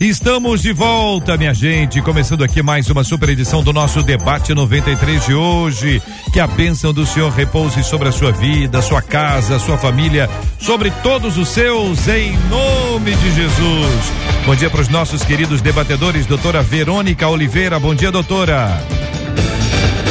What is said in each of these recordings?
Estamos de volta, minha gente, começando aqui mais uma super edição do nosso debate 93 de hoje. Que a bênção do Senhor repouse sobre a sua vida, sua casa, sua família, sobre todos os seus, em nome de Jesus. Bom dia para os nossos queridos debatedores, doutora Verônica Oliveira. Bom dia, doutora.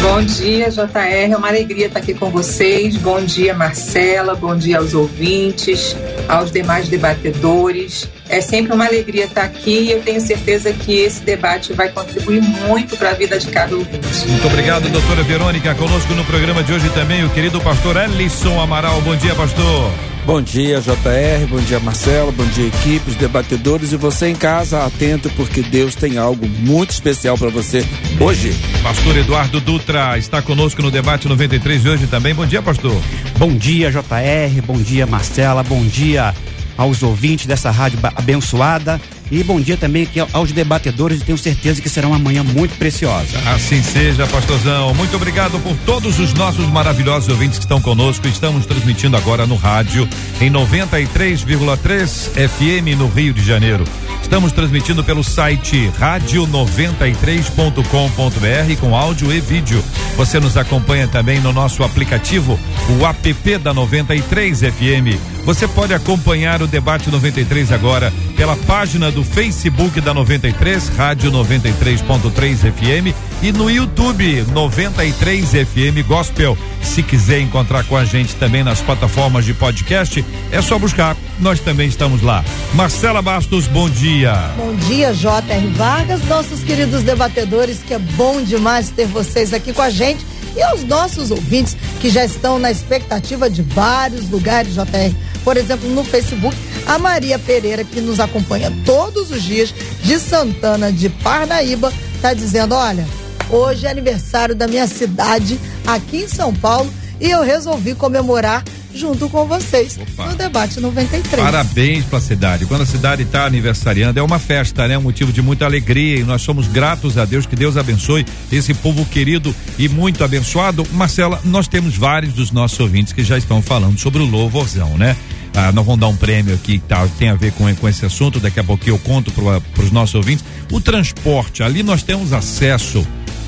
Bom dia, JR. É uma alegria estar aqui com vocês. Bom dia, Marcela. Bom dia aos ouvintes, aos demais debatedores. É sempre uma alegria estar aqui e eu tenho certeza que esse debate vai contribuir muito para a vida de cada ouvinte. Muito obrigado, doutora Verônica. Conosco no programa de hoje também o querido pastor Ellison Amaral. Bom dia, pastor. Bom dia, JR, bom dia, Marcelo, bom dia, equipes, debatedores e você em casa, atento, porque Deus tem algo muito especial para você hoje. Pastor Eduardo Dutra está conosco no debate 93 de hoje também. Bom dia, pastor. Bom dia, JR, bom dia, Marcela, bom dia aos ouvintes dessa rádio abençoada. E bom dia também aqui aos debatedores e tenho certeza que será uma manhã muito preciosa. Assim seja, pastorzão. Muito obrigado por todos os nossos maravilhosos ouvintes que estão conosco. Estamos transmitindo agora no rádio em 93,3 FM no Rio de Janeiro. Estamos transmitindo pelo site radio93.com.br com áudio e vídeo. Você nos acompanha também no nosso aplicativo, o app da 93 FM. Você pode acompanhar o debate 93 agora pela página do Facebook da 93, Rádio 93.3 FM e no YouTube 93 FM Gospel. Se quiser encontrar com a gente também nas plataformas de podcast, é só buscar. Nós também estamos lá. Marcela Bastos, bom dia. Bom dia, J.R. Vargas, nossos queridos debatedores, que é bom demais ter vocês aqui com a gente e aos nossos ouvintes que já estão na expectativa de vários lugares, JR. Por exemplo, no Facebook, a Maria Pereira, que nos acompanha todos os dias de Santana de Parnaíba, está dizendo: olha, hoje é aniversário da minha cidade aqui em São Paulo e eu resolvi comemorar junto com vocês Opa. no debate 93. Parabéns para a cidade. Quando a cidade está aniversariando, é uma festa, né? Um motivo de muita alegria e nós somos gratos a Deus, que Deus abençoe esse povo querido e muito abençoado. Marcela, nós temos vários dos nossos ouvintes que já estão falando sobre o louvorzão, né? Ah, nós vamos dar um prêmio aqui que tá, tem a ver com, com esse assunto, daqui a pouquinho eu conto para os nossos ouvintes. O transporte, ali nós temos acesso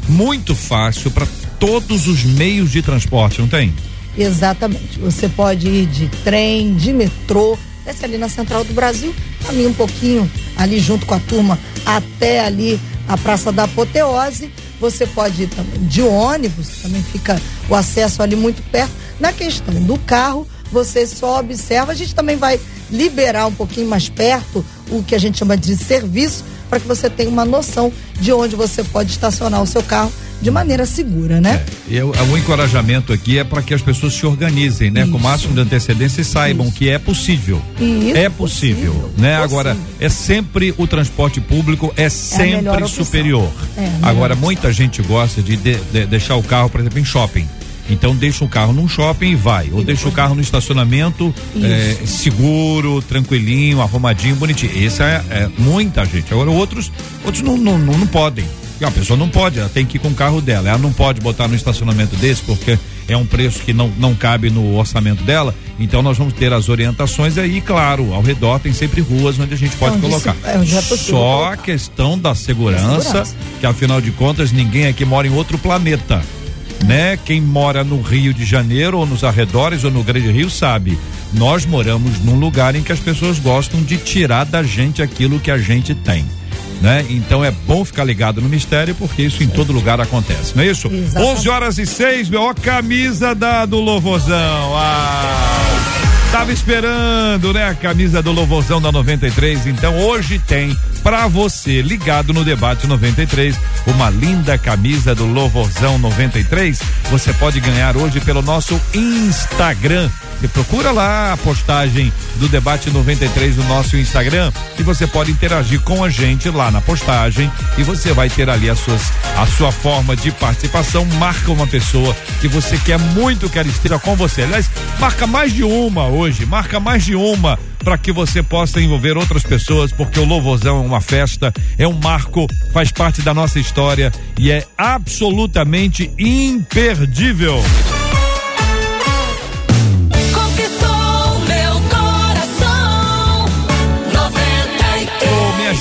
muito fácil para todos os meios de transporte, não tem? Exatamente. Você pode ir de trem, de metrô, desce ali na Central do Brasil, caminha um pouquinho ali junto com a turma até ali a Praça da Apoteose. Você pode ir também de ônibus, também fica o acesso ali muito perto. Na questão do carro, você só observa, a gente também vai liberar um pouquinho mais perto o que a gente chama de serviço, para que você tenha uma noção de onde você pode estacionar o seu carro de maneira segura, né? É, eu, o encorajamento aqui é para que as pessoas se organizem, né? Isso. Com o máximo de antecedência e saibam Isso. que é possível. Isso, é possível, possível né? Possível. Agora, é sempre o transporte público é sempre é superior. É Agora, muita gente gosta de, de, de deixar o carro, por exemplo, em shopping. Então deixa o carro num shopping e vai. Ou deixa o carro no estacionamento é, seguro, tranquilinho, arrumadinho, bonitinho. Esse é, é, muita gente. Agora outros, outros não, não, não, não podem. E a pessoa não pode, ela tem que ir com o carro dela. Ela não pode botar no estacionamento desse porque é um preço que não, não cabe no orçamento dela. Então nós vamos ter as orientações aí, claro, ao redor tem sempre ruas onde a gente pode onde colocar. É, é Só colocar. a questão da segurança, segurança, que afinal de contas ninguém aqui mora em outro planeta. Né? Quem mora no Rio de Janeiro ou nos arredores ou no Grande Rio sabe. Nós moramos num lugar em que as pessoas gostam de tirar da gente aquilo que a gente tem né? Então é bom ficar ligado no mistério porque isso em todo lugar acontece, não é isso? Exatamente. 11 horas e 6, meu, ó, camisa da, do Louvozão. Ah, tava esperando, né? A camisa do Louvozão da 93. Então hoje tem para você ligado no debate 93 uma linda camisa do Louvorzão 93. Você pode ganhar hoje pelo nosso Instagram Você procura lá a postagem do Debate 93 no nosso Instagram e você pode interagir com a gente lá na postagem e você vai ter ali as suas, a sua forma de participação. Marca uma pessoa que você quer muito que ela esteja com você. Aliás, marca mais de uma hoje, marca mais de uma para que você possa envolver outras pessoas, porque o Louvorzão é uma festa, é um marco, faz parte da nossa história e é absolutamente imperdível.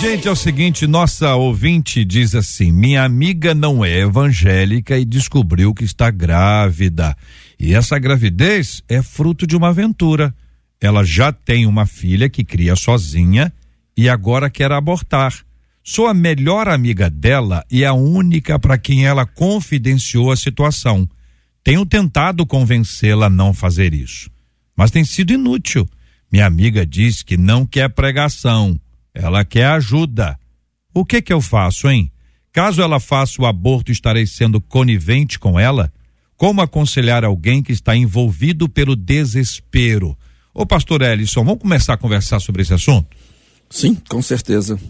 Gente, é o seguinte, nossa ouvinte diz assim: minha amiga não é evangélica e descobriu que está grávida. E essa gravidez é fruto de uma aventura. Ela já tem uma filha que cria sozinha e agora quer abortar. Sou a melhor amiga dela e a única para quem ela confidenciou a situação. Tenho tentado convencê-la a não fazer isso, mas tem sido inútil. Minha amiga diz que não quer pregação ela quer ajuda. O que que eu faço, hein? Caso ela faça o aborto, estarei sendo conivente com ela? Como aconselhar alguém que está envolvido pelo desespero? Ô pastor Ellison, vamos começar a conversar sobre esse assunto? Sim, com certeza.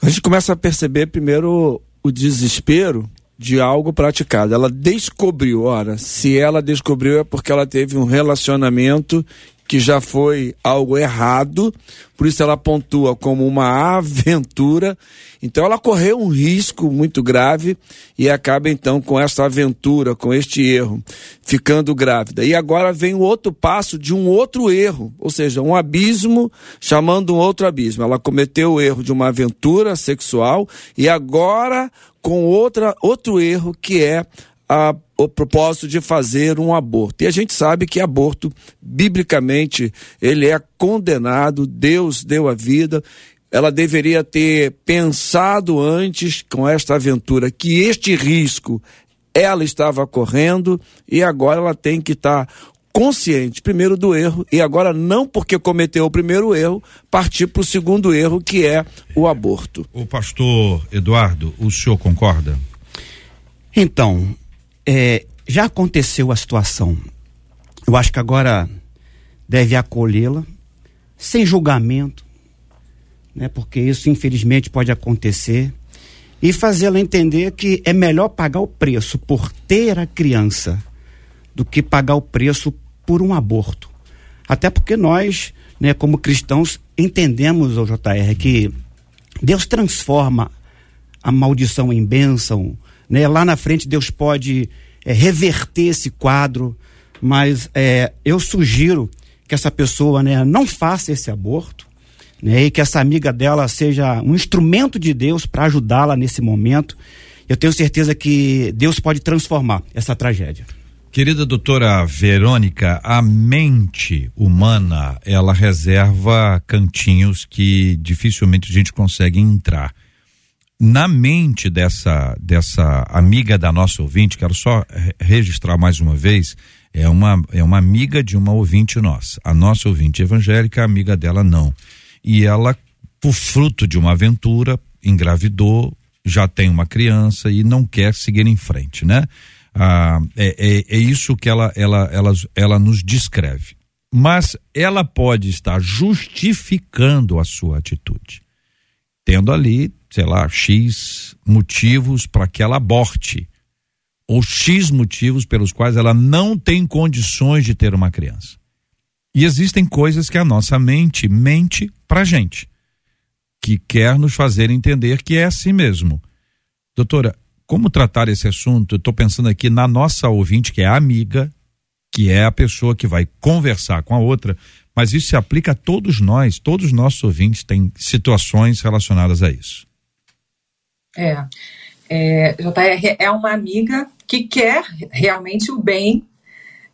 A gente começa a perceber primeiro o desespero de algo praticado. Ela descobriu, ora, se ela descobriu é porque ela teve um relacionamento que já foi algo errado, por isso ela pontua como uma aventura. Então ela correu um risco muito grave e acaba então com essa aventura, com este erro, ficando grávida. E agora vem o outro passo de um outro erro, ou seja, um abismo chamando um outro abismo. Ela cometeu o erro de uma aventura sexual e agora com outra, outro erro que é a o propósito de fazer um aborto. E a gente sabe que aborto, biblicamente, ele é condenado, Deus deu a vida. Ela deveria ter pensado antes com esta aventura que este risco ela estava correndo e agora ela tem que estar consciente, primeiro, do erro, e agora, não porque cometeu o primeiro erro, partir para o segundo erro, que é o aborto. O pastor Eduardo, o senhor concorda? Então, é, já aconteceu a situação. Eu acho que agora deve acolhê-la, sem julgamento, né? Porque isso infelizmente pode acontecer e fazê-la entender que é melhor pagar o preço por ter a criança do que pagar o preço por um aborto. Até porque nós, né, como cristãos, entendemos, o JR, que Deus transforma a maldição em bênção, né? Lá na frente Deus pode é, reverter esse quadro, mas é, eu sugiro que essa pessoa né, não faça esse aborto, né, e que essa amiga dela seja um instrumento de Deus para ajudá-la nesse momento. Eu tenho certeza que Deus pode transformar essa tragédia. Querida doutora Verônica, a mente humana, ela reserva cantinhos que dificilmente a gente consegue entrar na mente dessa dessa amiga da nossa ouvinte, quero só registrar mais uma vez, é uma é uma amiga de uma ouvinte nossa. A nossa ouvinte evangélica, amiga dela não. E ela, por fruto de uma aventura, engravidou, já tem uma criança e não quer seguir em frente, né? Ah, é, é, é isso que ela, ela, ela, ela nos descreve. Mas ela pode estar justificando a sua atitude, tendo ali sei lá, X motivos para que ela aborte, ou X motivos pelos quais ela não tem condições de ter uma criança. E existem coisas que a nossa mente mente para gente, que quer nos fazer entender que é assim mesmo. Doutora, como tratar esse assunto? Eu estou pensando aqui na nossa ouvinte, que é a amiga, que é a pessoa que vai conversar com a outra, mas isso se aplica a todos nós, todos os nossos ouvintes têm situações relacionadas a isso. É. é. JR é uma amiga que quer realmente o bem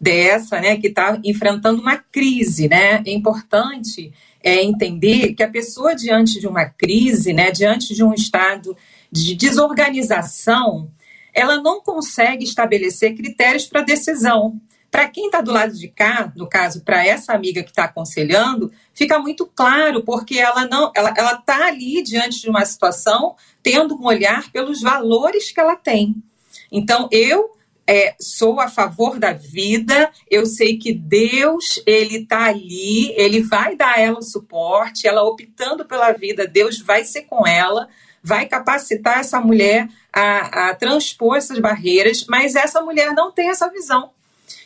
dessa, né, que está enfrentando uma crise, né? É importante é, entender que a pessoa diante de uma crise, né, diante de um estado de desorganização, ela não consegue estabelecer critérios para decisão. Para quem está do lado de cá, no caso, para essa amiga que está aconselhando, fica muito claro, porque ela não, ela está ali diante de uma situação, tendo um olhar pelos valores que ela tem. Então, eu é, sou a favor da vida, eu sei que Deus, ele está ali, ele vai dar a ela o suporte, ela optando pela vida, Deus vai ser com ela, vai capacitar essa mulher a, a transpor essas barreiras, mas essa mulher não tem essa visão.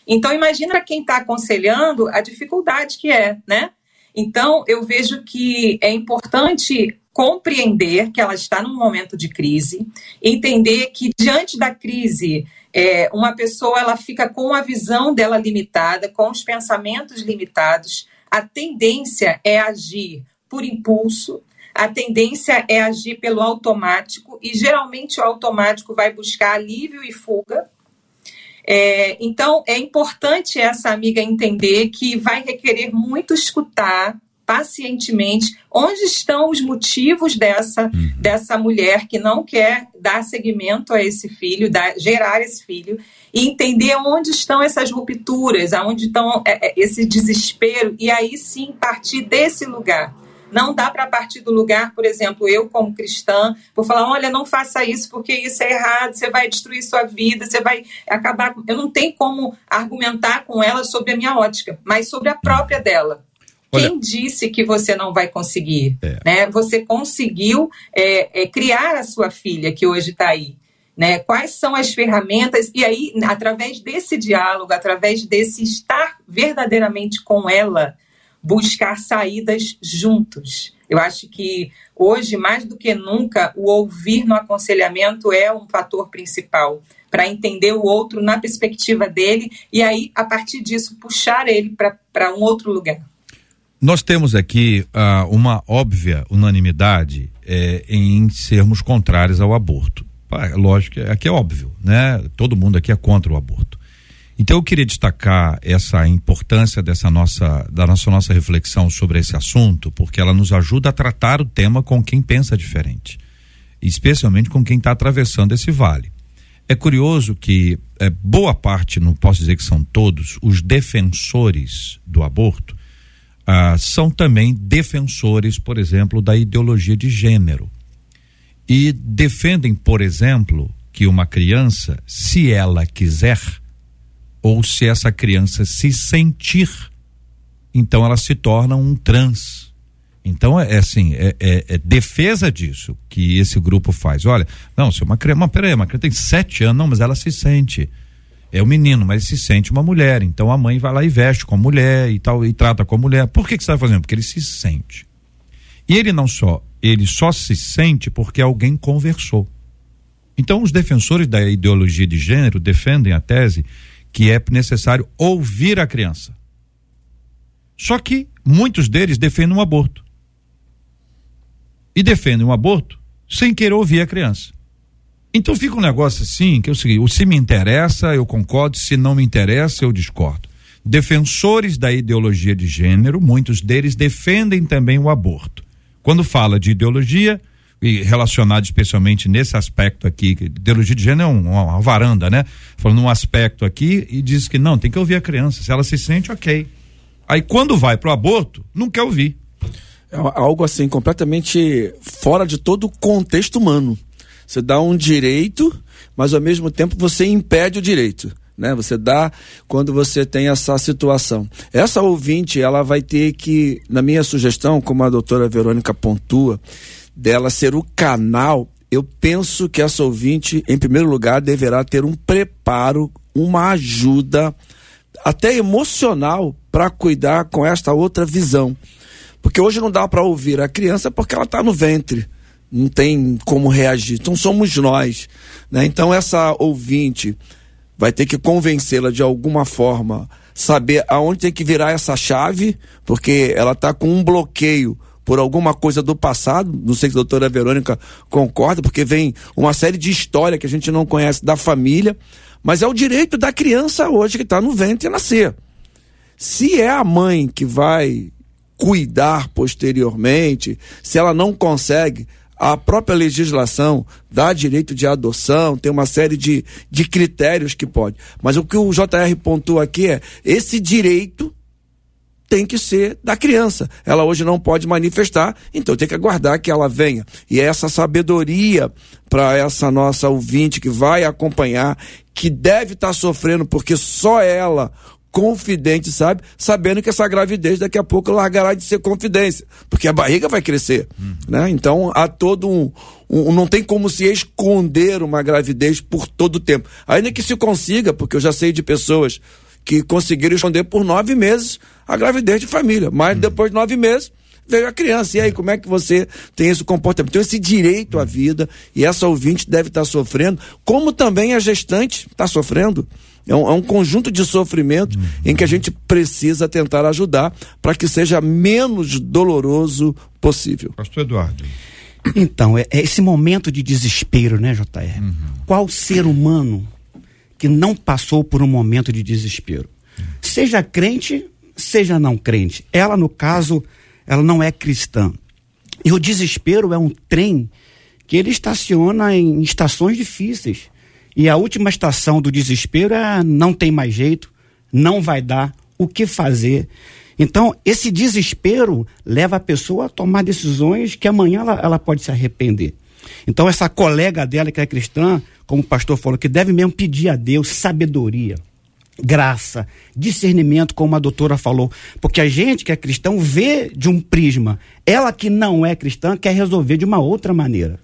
Então, imagina quem está aconselhando a dificuldade que é, né? Então, eu vejo que é importante compreender que ela está num momento de crise, entender que diante da crise, é, uma pessoa ela fica com a visão dela limitada, com os pensamentos limitados, a tendência é agir por impulso, a tendência é agir pelo automático, e geralmente o automático vai buscar alívio e fuga. É, então, é importante essa amiga entender que vai requerer muito escutar pacientemente onde estão os motivos dessa, uhum. dessa mulher que não quer dar seguimento a esse filho, dar, gerar esse filho, e entender onde estão essas rupturas, aonde estão é, é, esse desespero, e aí sim partir desse lugar não dá para partir do lugar, por exemplo, eu como cristã, por falar, olha, não faça isso porque isso é errado, você vai destruir sua vida, você vai acabar. Eu não tenho como argumentar com ela sobre a minha ótica, mas sobre a própria dela. Olha, Quem disse que você não vai conseguir? É. Né? Você conseguiu é, é, criar a sua filha que hoje está aí. Né? Quais são as ferramentas? E aí, através desse diálogo, através desse estar verdadeiramente com ela, buscar saídas juntos. Eu acho que hoje, mais do que nunca, o ouvir no aconselhamento é um fator principal para entender o outro na perspectiva dele e aí, a partir disso, puxar ele para um outro lugar. Nós temos aqui uh, uma óbvia unanimidade eh, em sermos contrários ao aborto. lógico, aqui é óbvio, né? Todo mundo aqui é contra o aborto. Então eu queria destacar essa importância dessa nossa da nossa nossa reflexão sobre esse assunto, porque ela nos ajuda a tratar o tema com quem pensa diferente, especialmente com quem está atravessando esse vale. É curioso que é, boa parte, não posso dizer que são todos, os defensores do aborto ah, são também defensores, por exemplo, da ideologia de gênero. E defendem, por exemplo, que uma criança, se ela quiser, ou se essa criança se sentir, então ela se torna um trans. Então é, é assim, é, é, é, defesa disso que esse grupo faz. Olha, não, se uma criança, mas peraí, uma criança tem sete anos, não, mas ela se sente. É um menino, mas se sente uma mulher. Então a mãe vai lá e veste com a mulher e tal, e trata com a mulher. Por que, que você está fazendo? Porque ele se sente. E ele não só, ele só se sente porque alguém conversou. Então os defensores da ideologia de gênero defendem a tese que é necessário ouvir a criança. Só que muitos deles defendem um aborto. E defendem um aborto sem querer ouvir a criança. Então fica um negócio assim, que é o seguinte, se me interessa, eu concordo, se não me interessa, eu discordo. Defensores da ideologia de gênero, muitos deles defendem também o aborto. Quando fala de ideologia, e relacionado especialmente nesse aspecto aqui, ideologia de gênero é um, uma, uma, varanda, né? Falando um aspecto aqui e diz que não, tem que ouvir a criança. Se ela se sente, ok. Aí quando vai pro aborto, não quer ouvir. É algo assim, completamente fora de todo o contexto humano. Você dá um direito, mas ao mesmo tempo você impede o direito. Né? Você dá quando você tem essa situação. Essa ouvinte, ela vai ter que, na minha sugestão, como a doutora Verônica pontua, dela ser o canal, eu penso que essa ouvinte, em primeiro lugar, deverá ter um preparo, uma ajuda, até emocional, para cuidar com esta outra visão. Porque hoje não dá para ouvir a criança porque ela está no ventre, não tem como reagir. Então somos nós. Né? Então essa ouvinte vai ter que convencê-la de alguma forma, saber aonde tem que virar essa chave, porque ela está com um bloqueio por alguma coisa do passado, não sei se a doutora Verônica concorda, porque vem uma série de história que a gente não conhece da família, mas é o direito da criança hoje que está no ventre nascer. Se é a mãe que vai cuidar posteriormente, se ela não consegue, a própria legislação dá direito de adoção, tem uma série de, de critérios que pode. Mas o que o JR pontua aqui é esse direito tem que ser da criança. Ela hoje não pode manifestar, então tem que aguardar que ela venha. E é essa sabedoria para essa nossa ouvinte que vai acompanhar, que deve estar tá sofrendo, porque só ela confidente, sabe? Sabendo que essa gravidez daqui a pouco largará de ser confidência, porque a barriga vai crescer, uhum. né? Então há todo um, um, não tem como se esconder uma gravidez por todo o tempo, ainda que se consiga, porque eu já sei de pessoas que conseguiram esconder por nove meses a gravidez de família, mas uhum. depois de nove meses veio a criança. E aí, como é que você tem esse comportamento? Então, esse direito à vida, e essa ouvinte deve estar sofrendo, como também a gestante está sofrendo. É um, é um, conjunto de sofrimento uhum. em que a gente precisa tentar ajudar para que seja menos doloroso possível. Pastor Eduardo. Então, é, é esse momento de desespero, né, JR? Uhum. Qual ser humano que não passou por um momento de desespero? Seja crente, seja não crente. Ela, no caso, ela não é cristã. E o desespero é um trem que ele estaciona em estações difíceis. E a última estação do desespero é não tem mais jeito, não vai dar, o que fazer. Então, esse desespero leva a pessoa a tomar decisões que amanhã ela, ela pode se arrepender. Então, essa colega dela que é cristã, como o pastor falou, que deve mesmo pedir a Deus sabedoria graça, discernimento, como a doutora falou. Porque a gente que é cristão vê de um prisma. Ela que não é cristã quer resolver de uma outra maneira.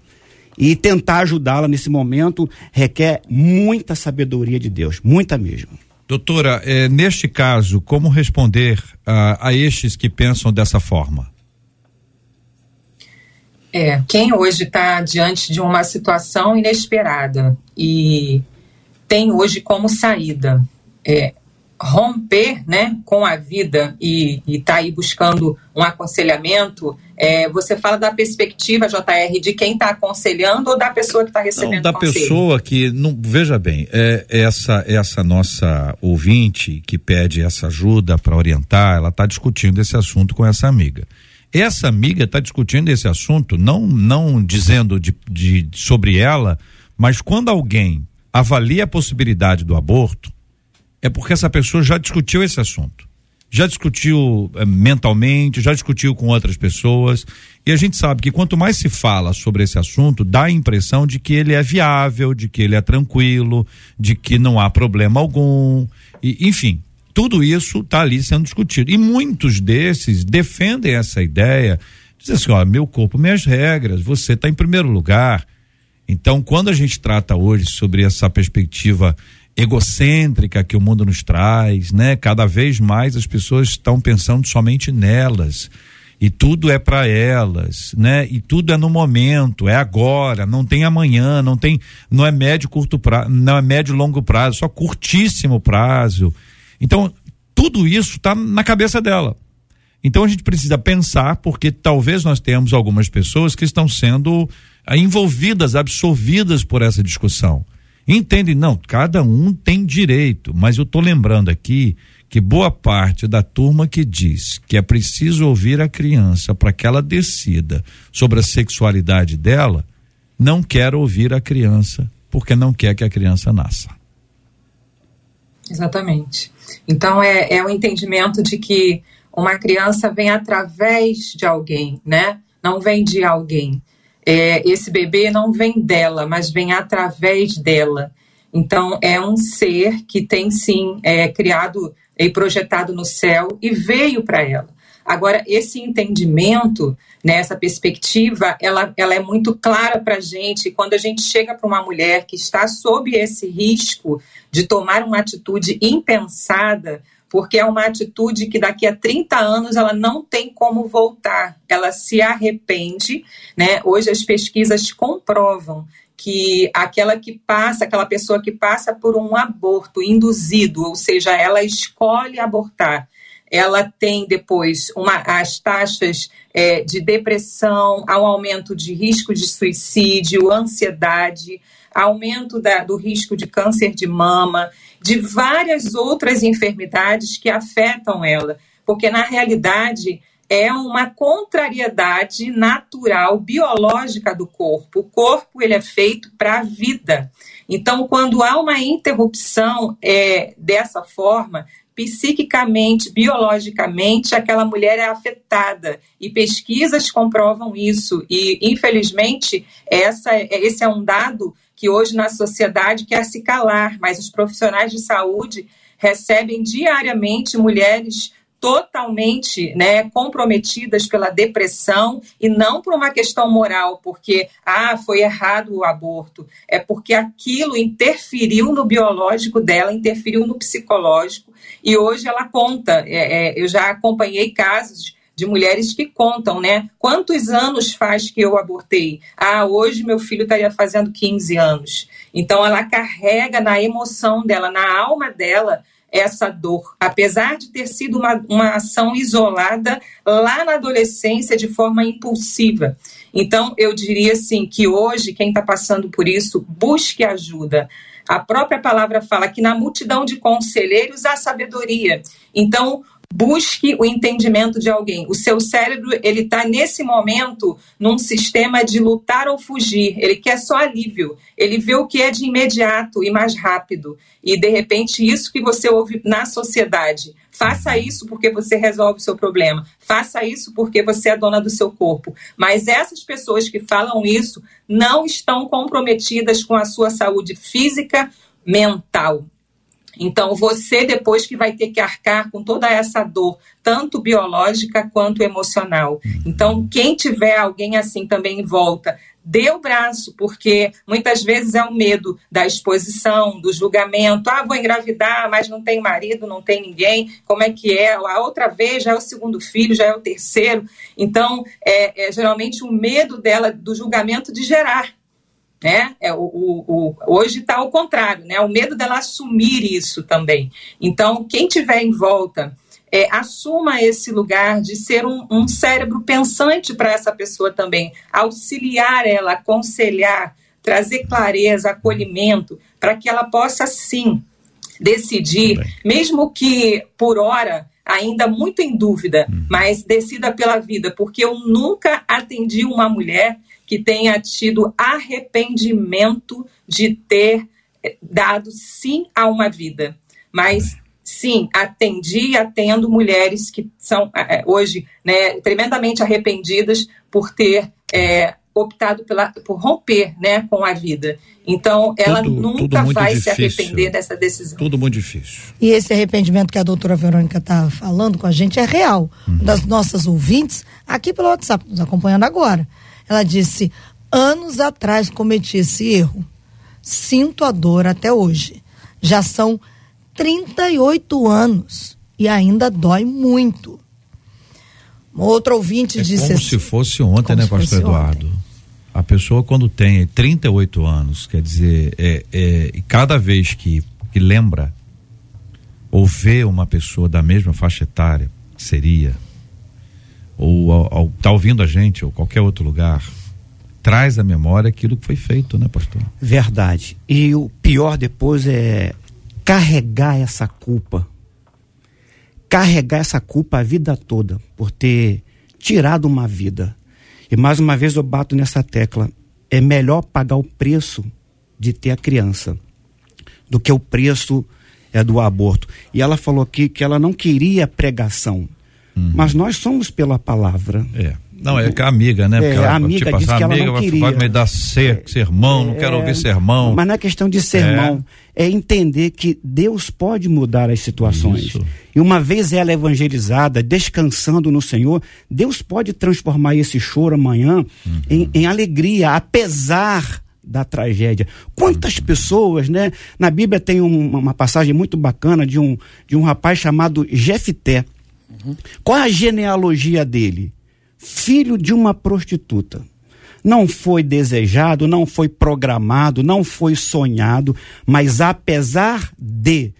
E tentar ajudá-la nesse momento requer muita sabedoria de Deus, muita mesmo. Doutora, é, neste caso, como responder a, a estes que pensam dessa forma? É, quem hoje está diante de uma situação inesperada e tem hoje como saída é, romper né, com a vida e está aí buscando um aconselhamento, é, você fala da perspectiva, JR, de quem está aconselhando ou da pessoa que está recebendo não, da conselho? pessoa que, não, veja bem, é, essa, essa nossa ouvinte que pede essa ajuda para orientar, ela está discutindo esse assunto com essa amiga. Essa amiga está discutindo esse assunto, não, não dizendo de, de, sobre ela, mas quando alguém avalia a possibilidade do aborto, é porque essa pessoa já discutiu esse assunto. Já discutiu é, mentalmente, já discutiu com outras pessoas. E a gente sabe que quanto mais se fala sobre esse assunto, dá a impressão de que ele é viável, de que ele é tranquilo, de que não há problema algum. E, enfim, tudo isso está ali sendo discutido. E muitos desses defendem essa ideia, dizem assim: ó, meu corpo, minhas regras, você está em primeiro lugar. Então, quando a gente trata hoje sobre essa perspectiva egocêntrica que o mundo nos traz, né? Cada vez mais as pessoas estão pensando somente nelas e tudo é para elas, né? E tudo é no momento, é agora, não tem amanhã, não tem, não é médio curto prazo, não é médio longo prazo, só curtíssimo prazo. Então, tudo isso está na cabeça dela. Então a gente precisa pensar, porque talvez nós tenhamos algumas pessoas que estão sendo envolvidas, absorvidas por essa discussão. Entende? Não, cada um tem direito, mas eu estou lembrando aqui que boa parte da turma que diz que é preciso ouvir a criança para que ela decida sobre a sexualidade dela, não quer ouvir a criança porque não quer que a criança nasça. Exatamente. Então é, é o entendimento de que uma criança vem através de alguém, né? Não vem de alguém é, esse bebê não vem dela, mas vem através dela. Então, é um ser que tem sim é, criado e projetado no céu e veio para ela. Agora, esse entendimento, né, essa perspectiva, ela, ela é muito clara para a gente quando a gente chega para uma mulher que está sob esse risco de tomar uma atitude impensada, porque é uma atitude que daqui a 30 anos ela não tem como voltar, ela se arrepende, né? Hoje as pesquisas comprovam que aquela que passa, aquela pessoa que passa por um aborto induzido, ou seja, ela escolhe abortar, ela tem depois uma, as taxas é, de depressão, ao aumento de risco de suicídio, ansiedade, aumento da, do risco de câncer de mama, de várias outras enfermidades que afetam ela, porque na realidade é uma contrariedade natural, biológica do corpo. O corpo ele é feito para a vida. Então, quando há uma interrupção é, dessa forma, psiquicamente, biologicamente, aquela mulher é afetada. E pesquisas comprovam isso. E, infelizmente, essa, esse é um dado que hoje na sociedade quer se calar, mas os profissionais de saúde recebem diariamente mulheres totalmente né, comprometidas pela depressão e não por uma questão moral, porque ah, foi errado o aborto, é porque aquilo interferiu no biológico dela, interferiu no psicológico, e hoje ela conta. É, é, eu já acompanhei casos de mulheres que contam, né? Quantos anos faz que eu abortei? Ah, hoje meu filho estaria fazendo 15 anos. Então ela carrega na emoção dela, na alma dela, essa dor, apesar de ter sido uma, uma ação isolada lá na adolescência de forma impulsiva. Então, eu diria assim que hoje, quem está passando por isso, busque ajuda. A própria palavra fala que na multidão de conselheiros há sabedoria. Então, busque o entendimento de alguém. O seu cérebro, ele está nesse momento num sistema de lutar ou fugir. Ele quer só alívio. Ele vê o que é de imediato e mais rápido. E, de repente, isso que você ouve na sociedade. Faça isso porque você resolve o seu problema. Faça isso porque você é dona do seu corpo. Mas essas pessoas que falam isso não estão comprometidas com a sua saúde física, mental. Então, você depois que vai ter que arcar com toda essa dor, tanto biológica quanto emocional. Uhum. Então, quem tiver alguém assim também em volta, dê o braço, porque muitas vezes é o medo da exposição, do julgamento. Ah, vou engravidar, mas não tem marido, não tem ninguém. Como é que é? A outra vez já é o segundo filho, já é o terceiro. Então, é, é geralmente o medo dela do julgamento de gerar né? É, o, o, o hoje está ao contrário, né? O medo dela assumir isso também. Então, quem tiver em volta, é, assuma esse lugar de ser um, um cérebro pensante para essa pessoa também, auxiliar ela, aconselhar, trazer clareza, acolhimento, para que ela possa sim decidir, mesmo que por hora ainda muito em dúvida, uhum. mas decida pela vida, porque eu nunca atendi uma mulher que tenha tido arrependimento de ter eh, dado sim a uma vida. Mas sim, atendi e atendo mulheres que são é, hoje né, tremendamente arrependidas por ter é, optado pela, por romper né, com a vida. Então, ela tudo, nunca tudo vai difícil. se arrepender dessa decisão. Tudo muito difícil. E esse arrependimento que a doutora Verônica está falando com a gente é real. Uhum. Das nossas ouvintes, aqui pelo WhatsApp, nos acompanhando agora. Ela disse: anos atrás cometi esse erro. Sinto a dor até hoje. Já são 38 anos e ainda dói muito. Outro ouvinte é disse como assim, se fosse ontem, né, pastor Eduardo? Ontem. A pessoa quando tem 38 anos, quer dizer, é, é, cada vez que, que lembra ou vê uma pessoa da mesma faixa etária, seria, ou ao, ao, tá ouvindo a gente, ou qualquer outro lugar, traz à memória aquilo que foi feito, né, pastor? Verdade. E o pior depois é carregar essa culpa. Carregar essa culpa a vida toda por ter tirado uma vida. E mais uma vez eu bato nessa tecla. É melhor pagar o preço de ter a criança do que o preço é do aborto. E ela falou aqui que ela não queria pregação. Uhum. Mas nós somos pela palavra. É. Não, é que a amiga, né? Porque é, ela, a amiga tipo, disse a amiga ela não queria. vai me dar ser, sermão, não quero ouvir é, sermão. Mas não é questão de sermão, é. é entender que Deus pode mudar as situações. Isso. E uma vez ela evangelizada, descansando no Senhor, Deus pode transformar esse choro amanhã uhum. em, em alegria, apesar da tragédia. Quantas uhum. pessoas, né? Na Bíblia tem um, uma passagem muito bacana de um, de um rapaz chamado Jefté. Uhum. Qual é a genealogia dele? filho de uma prostituta. Não foi desejado, não foi programado, não foi sonhado, mas apesar de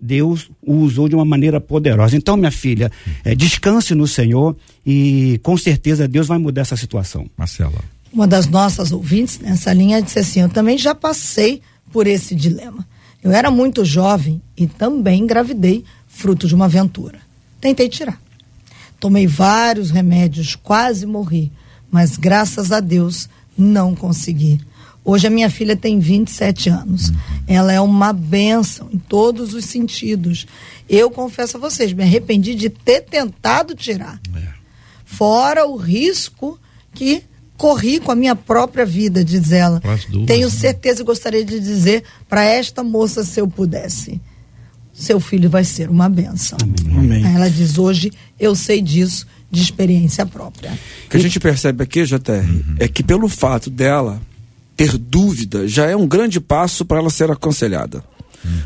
Deus o usou de uma maneira poderosa. Então, minha filha, é, descanse no Senhor e com certeza Deus vai mudar essa situação. Marcela. Uma das nossas ouvintes nessa linha disse assim: Eu também já passei por esse dilema. Eu era muito jovem e também engravidei, fruto de uma aventura. Tentei tirar. Tomei vários remédios, quase morri, mas graças a Deus não consegui. Hoje a minha filha tem 27 anos. Ela é uma benção em todos os sentidos. Eu confesso a vocês, me arrependi de ter tentado tirar. É. Fora o risco que corri com a minha própria vida, diz ela. Tenho né? certeza e gostaria de dizer para esta moça, se eu pudesse, seu filho vai ser uma benção. Amém. Ela diz hoje, eu sei disso de experiência própria. O que a gente percebe aqui, JR, uhum. é que pelo fato dela ter dúvida já é um grande passo para ela ser aconselhada.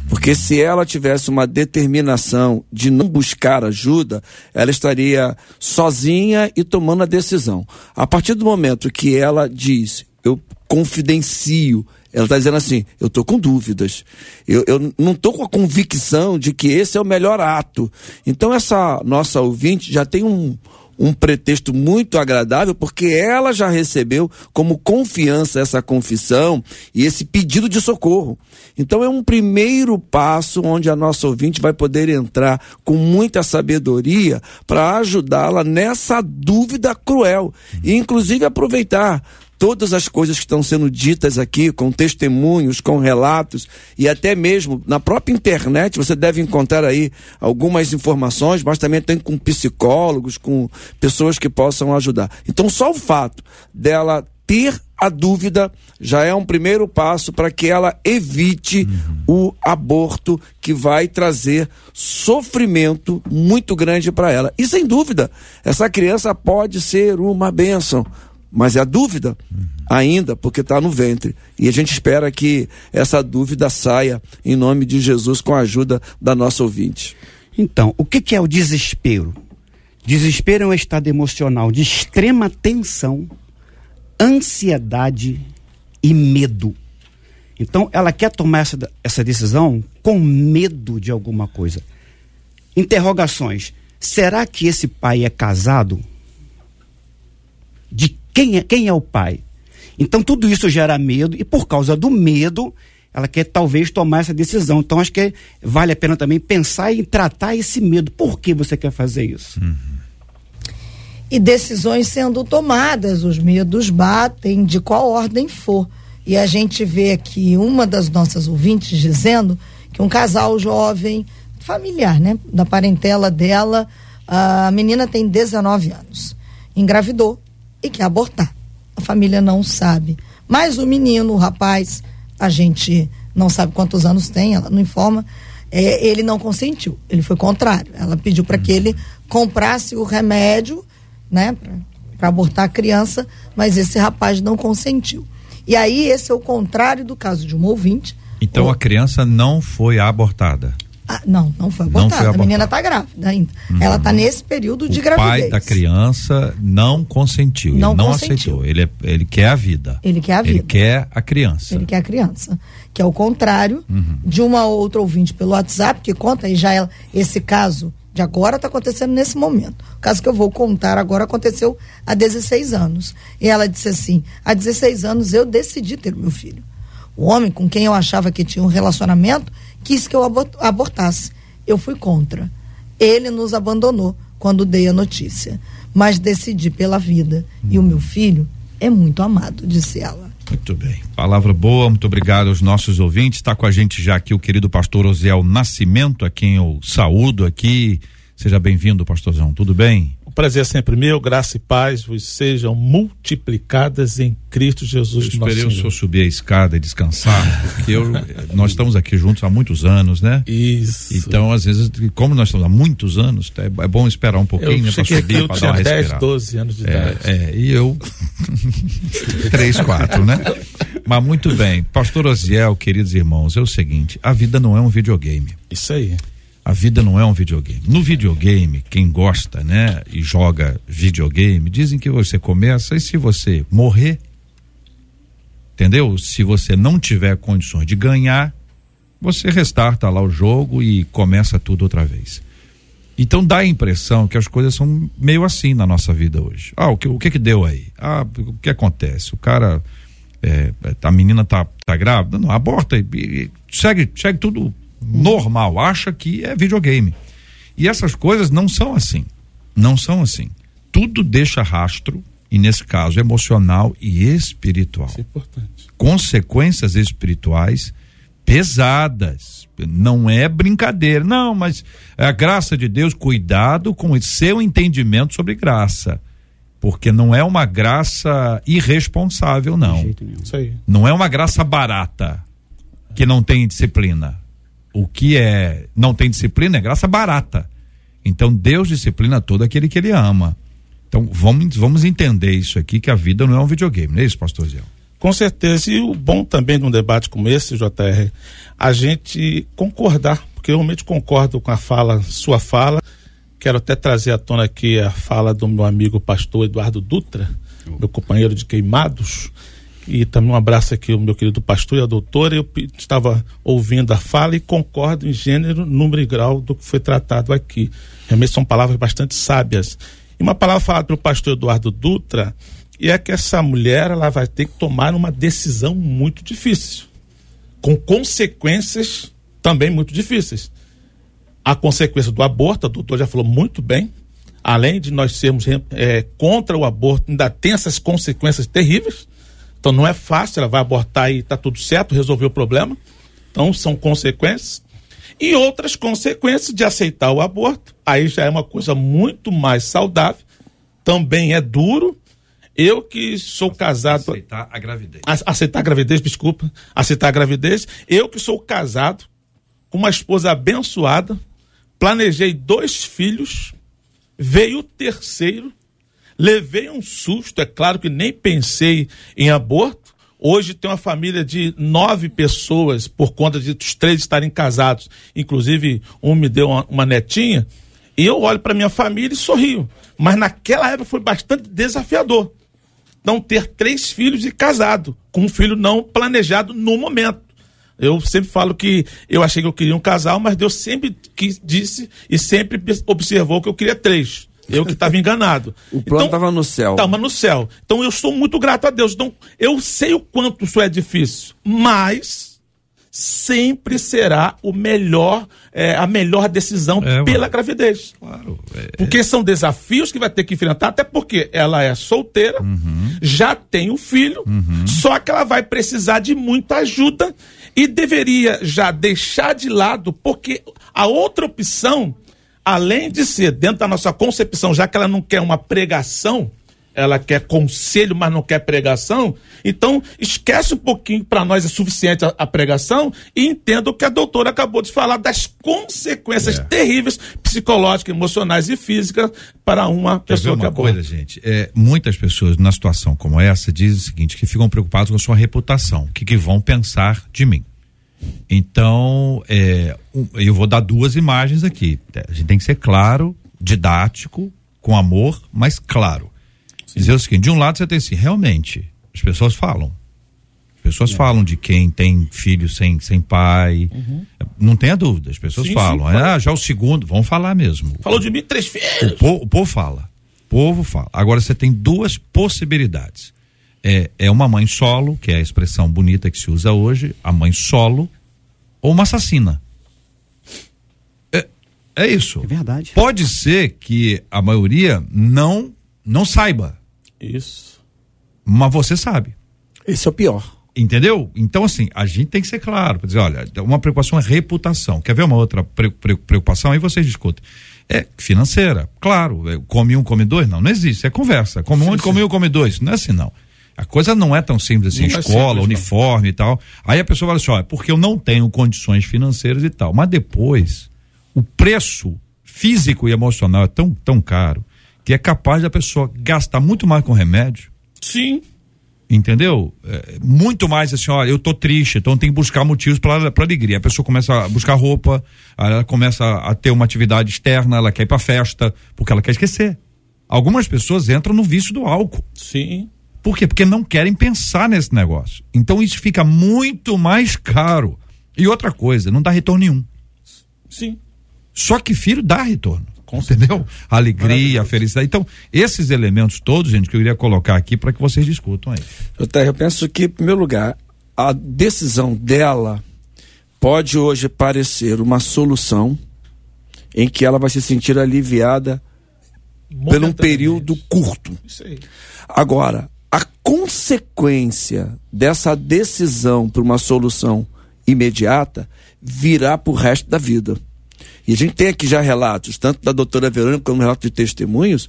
Porque se ela tivesse uma determinação de não buscar ajuda, ela estaria sozinha e tomando a decisão. A partir do momento que ela diz, eu confidencio, ela está dizendo assim: eu estou com dúvidas. Eu, eu não estou com a convicção de que esse é o melhor ato. Então, essa nossa ouvinte já tem um, um pretexto muito agradável, porque ela já recebeu como confiança essa confissão e esse pedido de socorro. Então é um primeiro passo onde a nossa ouvinte vai poder entrar com muita sabedoria para ajudá-la nessa dúvida cruel e inclusive aproveitar todas as coisas que estão sendo ditas aqui, com testemunhos, com relatos e até mesmo na própria internet você deve encontrar aí algumas informações, mas também tem com psicólogos, com pessoas que possam ajudar. Então só o fato dela ter a dúvida já é um primeiro passo para que ela evite uhum. o aborto que vai trazer sofrimento muito grande para ela. E sem dúvida, essa criança pode ser uma bênção mas é a dúvida ainda, porque está no ventre. E a gente espera que essa dúvida saia em nome de Jesus com a ajuda da nossa ouvinte. Então, o que, que é o desespero? Desespero é um estado emocional de extrema tensão, ansiedade e medo. Então, ela quer tomar essa, essa decisão com medo de alguma coisa. Interrogações. Será que esse pai é casado? De quem é, quem é o pai? Então tudo isso gera medo e por causa do medo ela quer talvez tomar essa decisão. Então acho que vale a pena também pensar em tratar esse medo. Por que você quer fazer isso? Uhum. E decisões sendo tomadas, os medos batem de qual ordem for. E a gente vê aqui uma das nossas ouvintes dizendo que um casal jovem, familiar, né, da parentela dela, a menina tem 19 anos, engravidou e quer abortar. A família não sabe. Mas o menino, o rapaz, a gente não sabe quantos anos tem, ela não informa. É, ele não consentiu, ele foi contrário. Ela pediu para que ele comprasse o remédio, né, para abortar a criança, mas esse rapaz não consentiu. E aí, esse é o contrário do caso de um ouvinte. Então o... a criança não foi abortada. Ah, não, não foi abortada. Não foi abortada. A menina está grávida ainda. Uhum. Ela está nesse período de o gravidez. O pai da criança não consentiu. Não, não consentiu. aceitou. Ele, é, ele quer a vida. Ele quer a vida. Ele quer a criança. Ele quer a criança. Que é o contrário uhum. de uma outra ouvinte pelo WhatsApp que conta, e já ela, esse caso de agora está acontecendo nesse momento. O caso que eu vou contar agora aconteceu há 16 anos. E ela disse assim: há 16 anos eu decidi ter meu filho. O homem com quem eu achava que tinha um relacionamento quis que eu abortasse. Eu fui contra. Ele nos abandonou quando dei a notícia, mas decidi pela vida. E o meu filho é muito amado, disse ela. Muito bem. Palavra boa, muito obrigado aos nossos ouvintes. Está com a gente já aqui o querido pastor Osiel Nascimento, a quem eu saúdo aqui. Seja bem-vindo, pastorzão. Tudo bem? O prazer é sempre meu, graça e paz vos sejam multiplicadas em Cristo Jesus. Eu esperei o senhor subir a escada e descansar, porque eu, nós estamos aqui juntos há muitos anos, né? Isso. Então, às vezes, como nós estamos há muitos anos, é, é bom esperar um pouquinho, né? Para subir, para dar uma 10, respirada. 12 anos de é, idade. É, e eu, três, quatro, né? Mas muito bem. Pastor Oziel, queridos irmãos, é o seguinte, a vida não é um videogame. Isso aí. A vida não é um videogame. No videogame, quem gosta, né, e joga videogame, dizem que você começa e se você morrer, entendeu? Se você não tiver condições de ganhar, você restarta lá o jogo e começa tudo outra vez. Então dá a impressão que as coisas são meio assim na nossa vida hoje. Ah, o que, o que que deu aí? Ah, o que acontece? O cara, é, a menina tá, tá grávida? Não, aborta e, e segue, segue tudo normal, acha que é videogame. E essas coisas não são assim. Não são assim. Tudo deixa rastro e nesse caso emocional e espiritual. Isso é importante. Consequências espirituais pesadas. Não é brincadeira. Não, mas é a graça de Deus, cuidado com o seu entendimento sobre graça. Porque não é uma graça irresponsável, não. Não é uma graça barata que não tem disciplina. O que é não tem disciplina é graça barata. Então Deus disciplina todo aquele que ele ama. Então vamos, vamos entender isso aqui, que a vida não é um videogame, não é isso, pastor Zé? Com certeza. E o bom também de um debate como esse, JR, a gente concordar, porque eu realmente concordo com a fala, sua fala. Quero até trazer à tona aqui a fala do meu amigo pastor Eduardo Dutra, meu companheiro de queimados. E também um abraço aqui ao meu querido pastor e a doutora. Eu estava ouvindo a fala e concordo em gênero, número e grau do que foi tratado aqui. Realmente são palavras bastante sábias. E uma palavra falada pelo pastor Eduardo Dutra é que essa mulher ela vai ter que tomar uma decisão muito difícil, com consequências também muito difíceis. A consequência do aborto, o doutor já falou muito bem, além de nós sermos é, contra o aborto, ainda tem essas consequências terríveis. Então não é fácil, ela vai abortar e está tudo certo, resolver o problema. Então são consequências. E outras consequências de aceitar o aborto, aí já é uma coisa muito mais saudável, também é duro, eu que sou casado. Aceitar a gravidez. Aceitar a gravidez, desculpa. Aceitar a gravidez. Eu que sou casado com uma esposa abençoada, planejei dois filhos, veio o terceiro, levei um susto, é claro que nem pensei em aborto. Hoje tem uma família de nove pessoas por conta de os três estarem casados. Inclusive, um me deu uma, uma netinha. E eu olho para minha família e sorrio. Mas naquela época foi bastante desafiador não ter três filhos e casado, com um filho não planejado no momento. Eu sempre falo que eu achei que eu queria um casal, mas Deus sempre quis, disse e sempre observou que eu queria três. Eu que estava enganado. o plano estava então, no céu. Estava no céu. Então eu sou muito grato a Deus. Então eu sei o quanto isso é difícil, mas sempre será o melhor, é, a melhor decisão é, pela gravidez. Claro. É, porque são desafios que vai ter que enfrentar, até porque ela é solteira, uhum. já tem o um filho, uhum. só que ela vai precisar de muita ajuda e deveria já deixar de lado, porque a outra opção, além de ser dentro da nossa concepção, já que ela não quer uma pregação, ela quer conselho, mas não quer pregação. Então, esquece um pouquinho, para nós é suficiente a, a, pregação e entenda o que a doutora acabou de falar das consequências é. terríveis psicológicas, emocionais e físicas para uma Quer pessoa que aborta. coisa, gente, é, muitas pessoas numa situação como essa dizem o seguinte, que ficam preocupadas com a sua reputação, o que, que vão pensar de mim. Então, é, eu vou dar duas imagens aqui. A gente tem que ser claro, didático, com amor, mas claro dizer o seguinte: de um lado você tem assim, realmente, as pessoas falam. As pessoas é. falam de quem tem filho sem, sem pai. Uhum. Não tenha dúvida, as pessoas sim, falam. Sim, ah, já o segundo, vão falar mesmo. Falou de mim, três filhos. O povo, o povo fala. O povo fala. Agora você tem duas possibilidades. É, é uma mãe solo, que é a expressão bonita que se usa hoje, a mãe solo, ou uma assassina. É, é isso. É verdade. Pode ser que a maioria não não saiba isso. Mas você sabe. Esse é o pior. Entendeu? Então, assim, a gente tem que ser claro, para dizer, olha, uma preocupação é reputação. Quer ver uma outra preocupação? Aí vocês discutem. É financeira, claro. É, come um, come dois? Não, não existe. É conversa. Come um, come um, come dois. Não é assim, não. A coisa não é tão simples assim, não é escola, é simples, uniforme não. e tal. Aí a pessoa fala assim, olha, porque eu não tenho condições financeiras e tal. Mas depois, o preço físico e emocional é tão, tão caro que é capaz da pessoa gastar muito mais com remédio. Sim. Entendeu? É, muito mais assim, olha, eu tô triste, então tem que buscar motivos para alegria. A pessoa começa a buscar roupa, ela começa a ter uma atividade externa, ela quer ir pra festa, porque ela quer esquecer. Algumas pessoas entram no vício do álcool. Sim. Por quê? Porque não querem pensar nesse negócio. Então isso fica muito mais caro. E outra coisa, não dá retorno nenhum. Sim. Só que filho dá retorno entendeu? A alegria, a felicidade. Então, esses elementos todos, gente, que eu queria colocar aqui para que vocês discutam aí. Eu penso que, em primeiro lugar, a decisão dela pode hoje parecer uma solução em que ela vai se sentir aliviada por um período curto. Agora, a consequência dessa decisão para uma solução imediata virá para o resto da vida. E a gente tem aqui já relatos, tanto da doutora Verônica como relatos de testemunhos,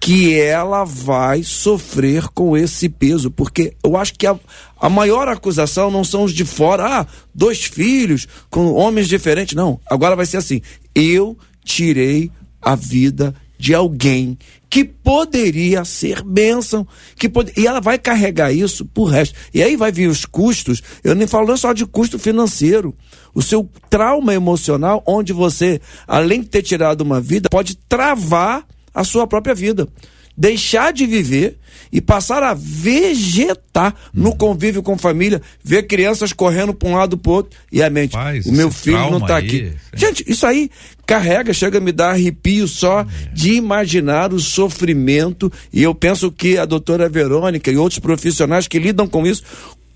que ela vai sofrer com esse peso, porque eu acho que a, a maior acusação não são os de fora, ah, dois filhos com homens diferentes, não. Agora vai ser assim: eu tirei a vida de alguém que poderia ser bênção, que pode... e ela vai carregar isso por resto. E aí vai vir os custos, eu nem falo só de custo financeiro, o seu trauma emocional, onde você, além de ter tirado uma vida, pode travar a sua própria vida. Deixar de viver e passar a vegetar no convívio com família, ver crianças correndo para um lado para outro e a mente, o meu filho não está aqui. Gente, isso aí carrega, chega a me dar arrepio só de imaginar o sofrimento e eu penso que a doutora Verônica e outros profissionais que lidam com isso,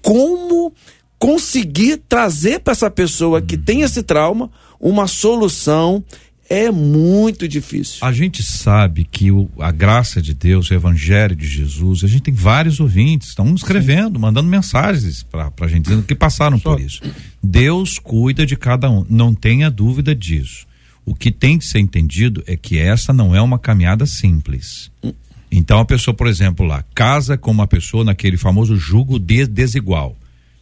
como conseguir trazer para essa pessoa que tem esse trauma uma solução é muito difícil. A gente sabe que o, a graça de Deus, o Evangelho de Jesus, a gente tem vários ouvintes, estão escrevendo, Sim. mandando mensagens para a gente, dizendo que passaram Só. por isso. Deus cuida de cada um, não tenha dúvida disso. O que tem que ser entendido é que essa não é uma caminhada simples. Então a pessoa, por exemplo, lá, casa com uma pessoa naquele famoso jugo de desigual.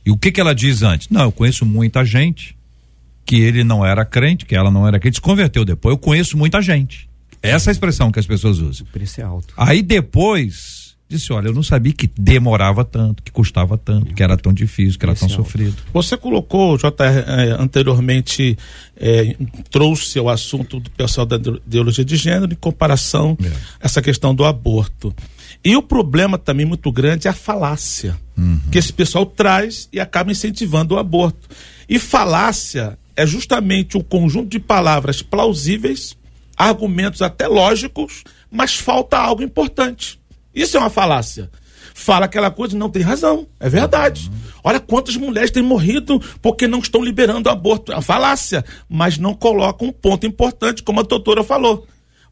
E o que que ela diz antes? Não, eu conheço muita gente que ele não era crente, que ela não era crente, se converteu depois. Eu conheço muita gente. Essa é a expressão que as pessoas usam. O preço é alto. Aí depois disse: Olha, eu não sabia que demorava tanto, que custava tanto, que era tão difícil, que era tão é sofrido. Você colocou, JR, eh, anteriormente, eh, trouxe o assunto do pessoal da ideologia de gênero em comparação é. essa questão do aborto. E o problema também muito grande é a falácia uhum. que esse pessoal traz e acaba incentivando o aborto. E falácia é justamente um conjunto de palavras plausíveis, argumentos até lógicos, mas falta algo importante. Isso é uma falácia. Fala aquela coisa, não tem razão, é verdade. Olha quantas mulheres têm morrido porque não estão liberando o aborto. É uma falácia, mas não coloca um ponto importante, como a doutora falou.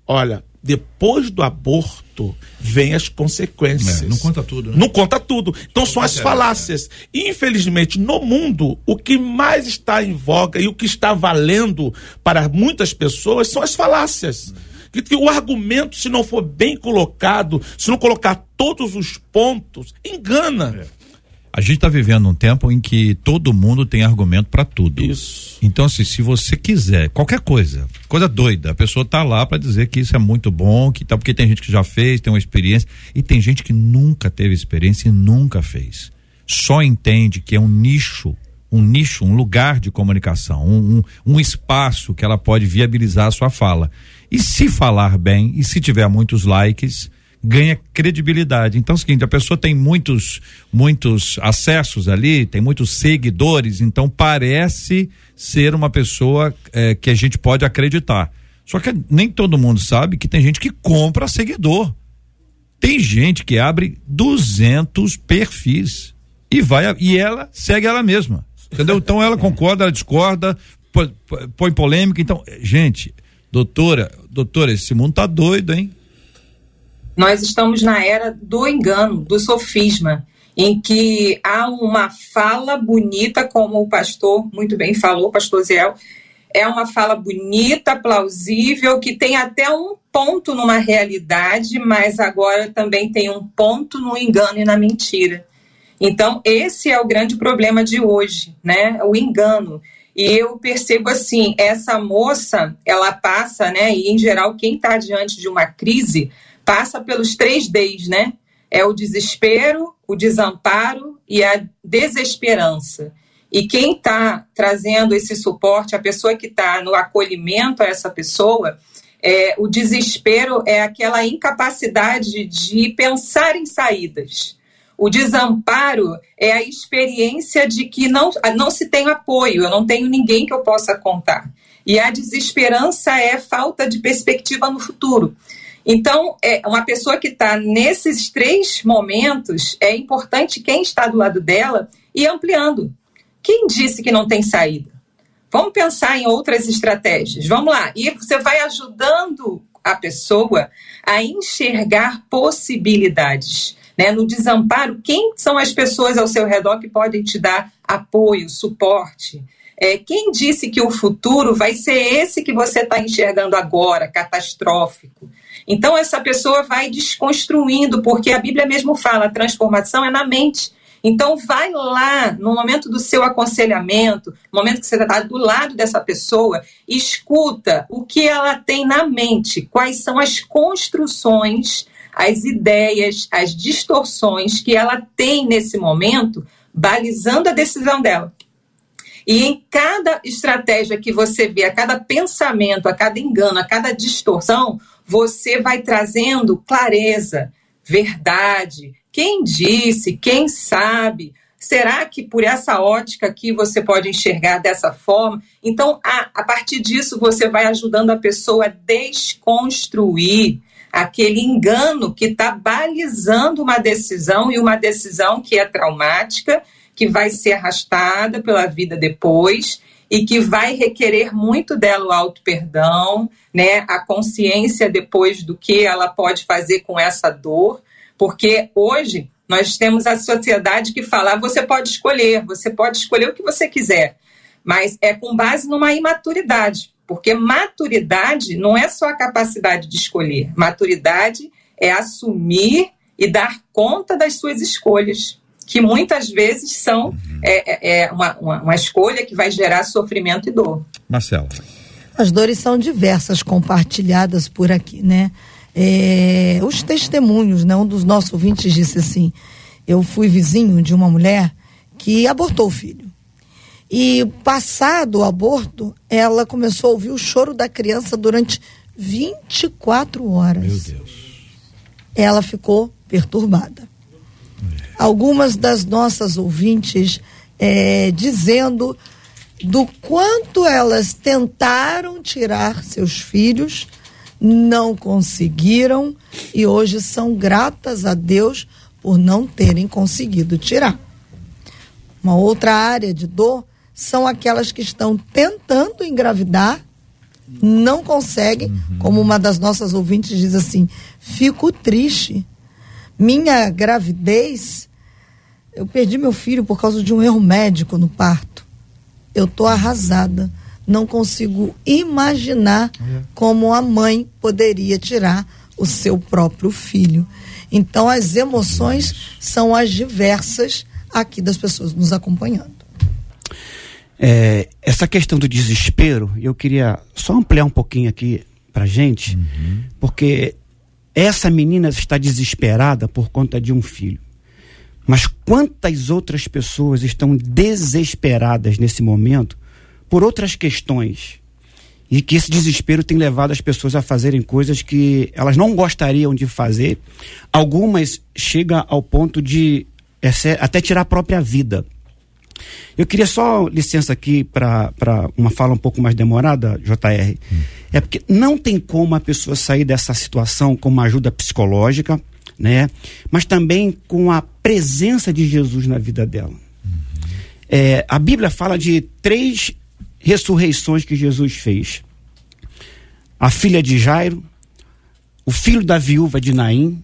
Olha, depois do aborto vem as consequências. É, não conta tudo, né? Não conta tudo. Então são as falácias. Infelizmente, no mundo, o que mais está em voga e o que está valendo para muitas pessoas são as falácias. Que o argumento, se não for bem colocado, se não colocar todos os pontos, engana. É. A gente está vivendo um tempo em que todo mundo tem argumento para tudo. Isso. Então, assim, se você quiser, qualquer coisa, coisa doida, a pessoa tá lá para dizer que isso é muito bom, que tá, porque tem gente que já fez, tem uma experiência, e tem gente que nunca teve experiência e nunca fez. Só entende que é um nicho, um nicho, um lugar de comunicação, um, um, um espaço que ela pode viabilizar a sua fala. E se falar bem, e se tiver muitos likes, ganha credibilidade. Então é o seguinte, a pessoa tem muitos muitos acessos ali, tem muitos seguidores, então parece ser uma pessoa é, que a gente pode acreditar. Só que nem todo mundo sabe que tem gente que compra seguidor. Tem gente que abre 200 perfis e vai e ela segue ela mesma. Entendeu? Então ela concorda, ela discorda, põe, põe polêmica. Então, gente, doutora, doutora, esse mundo tá doido, hein? Nós estamos na era do engano, do sofisma, em que há uma fala bonita, como o pastor muito bem falou, pastor Ziel, é uma fala bonita, plausível, que tem até um ponto numa realidade, mas agora também tem um ponto no engano e na mentira. Então, esse é o grande problema de hoje, né? O engano. E eu percebo assim, essa moça, ela passa, né? E em geral, quem está diante de uma crise passa pelos três Ds, né? É o desespero, o desamparo e a desesperança. E quem está trazendo esse suporte, a pessoa que está no acolhimento a essa pessoa, é, o desespero é aquela incapacidade de pensar em saídas. O desamparo é a experiência de que não, não se tem apoio, eu não tenho ninguém que eu possa contar. E a desesperança é falta de perspectiva no futuro. Então, é, uma pessoa que está nesses três momentos, é importante quem está do lado dela ir ampliando. Quem disse que não tem saída? Vamos pensar em outras estratégias. Vamos lá. E você vai ajudando a pessoa a enxergar possibilidades. Né? No desamparo, quem são as pessoas ao seu redor que podem te dar apoio, suporte? É, quem disse que o futuro vai ser esse que você está enxergando agora, catastrófico? Então, essa pessoa vai desconstruindo, porque a Bíblia mesmo fala: a transformação é na mente. Então, vai lá, no momento do seu aconselhamento, no momento que você está do lado dessa pessoa, escuta o que ela tem na mente, quais são as construções, as ideias, as distorções que ela tem nesse momento, balizando a decisão dela. E em cada estratégia que você vê, a cada pensamento, a cada engano, a cada distorção, você vai trazendo clareza, verdade. Quem disse? Quem sabe? Será que por essa ótica aqui você pode enxergar dessa forma? Então, a, a partir disso, você vai ajudando a pessoa a desconstruir aquele engano que está balizando uma decisão e uma decisão que é traumática que vai ser arrastada pela vida depois e que vai requerer muito dela o auto-perdão, né, a consciência depois do que ela pode fazer com essa dor, porque hoje nós temos a sociedade que fala, ah, você pode escolher, você pode escolher o que você quiser, mas é com base numa imaturidade, porque maturidade não é só a capacidade de escolher, maturidade é assumir e dar conta das suas escolhas que muitas vezes são uhum. é, é, é uma, uma, uma, escolha que vai gerar sofrimento e dor. Marcelo. As dores são diversas, compartilhadas por aqui, né? É, os testemunhos, né? Um dos nossos ouvintes disse assim: eu fui vizinho de uma mulher que abortou o filho. E passado o aborto, ela começou a ouvir o choro da criança durante 24 horas. Meu Deus. Ela ficou perturbada algumas das nossas ouvintes é, dizendo do quanto elas tentaram tirar seus filhos, não conseguiram e hoje são gratas a Deus por não terem conseguido tirar. Uma outra área de dor são aquelas que estão tentando engravidar, não conseguem, uhum. como uma das nossas ouvintes diz assim: fico triste. Minha gravidez eu perdi meu filho por causa de um erro médico no parto. Eu tô arrasada. Não consigo imaginar é. como a mãe poderia tirar o seu próprio filho. Então, as emoções são as diversas aqui das pessoas nos acompanhando. É, essa questão do desespero, eu queria só ampliar um pouquinho aqui para gente, uhum. porque essa menina está desesperada por conta de um filho. Mas quantas outras pessoas estão desesperadas nesse momento por outras questões? E que esse desespero tem levado as pessoas a fazerem coisas que elas não gostariam de fazer. Algumas chegam ao ponto de até tirar a própria vida. Eu queria só licença aqui para uma fala um pouco mais demorada, JR. Hum. É porque não tem como a pessoa sair dessa situação com uma ajuda psicológica, né? Mas também com a presença de Jesus na vida dela. Uhum. É, a Bíblia fala de três ressurreições que Jesus fez: a filha de Jairo, o filho da viúva de Naim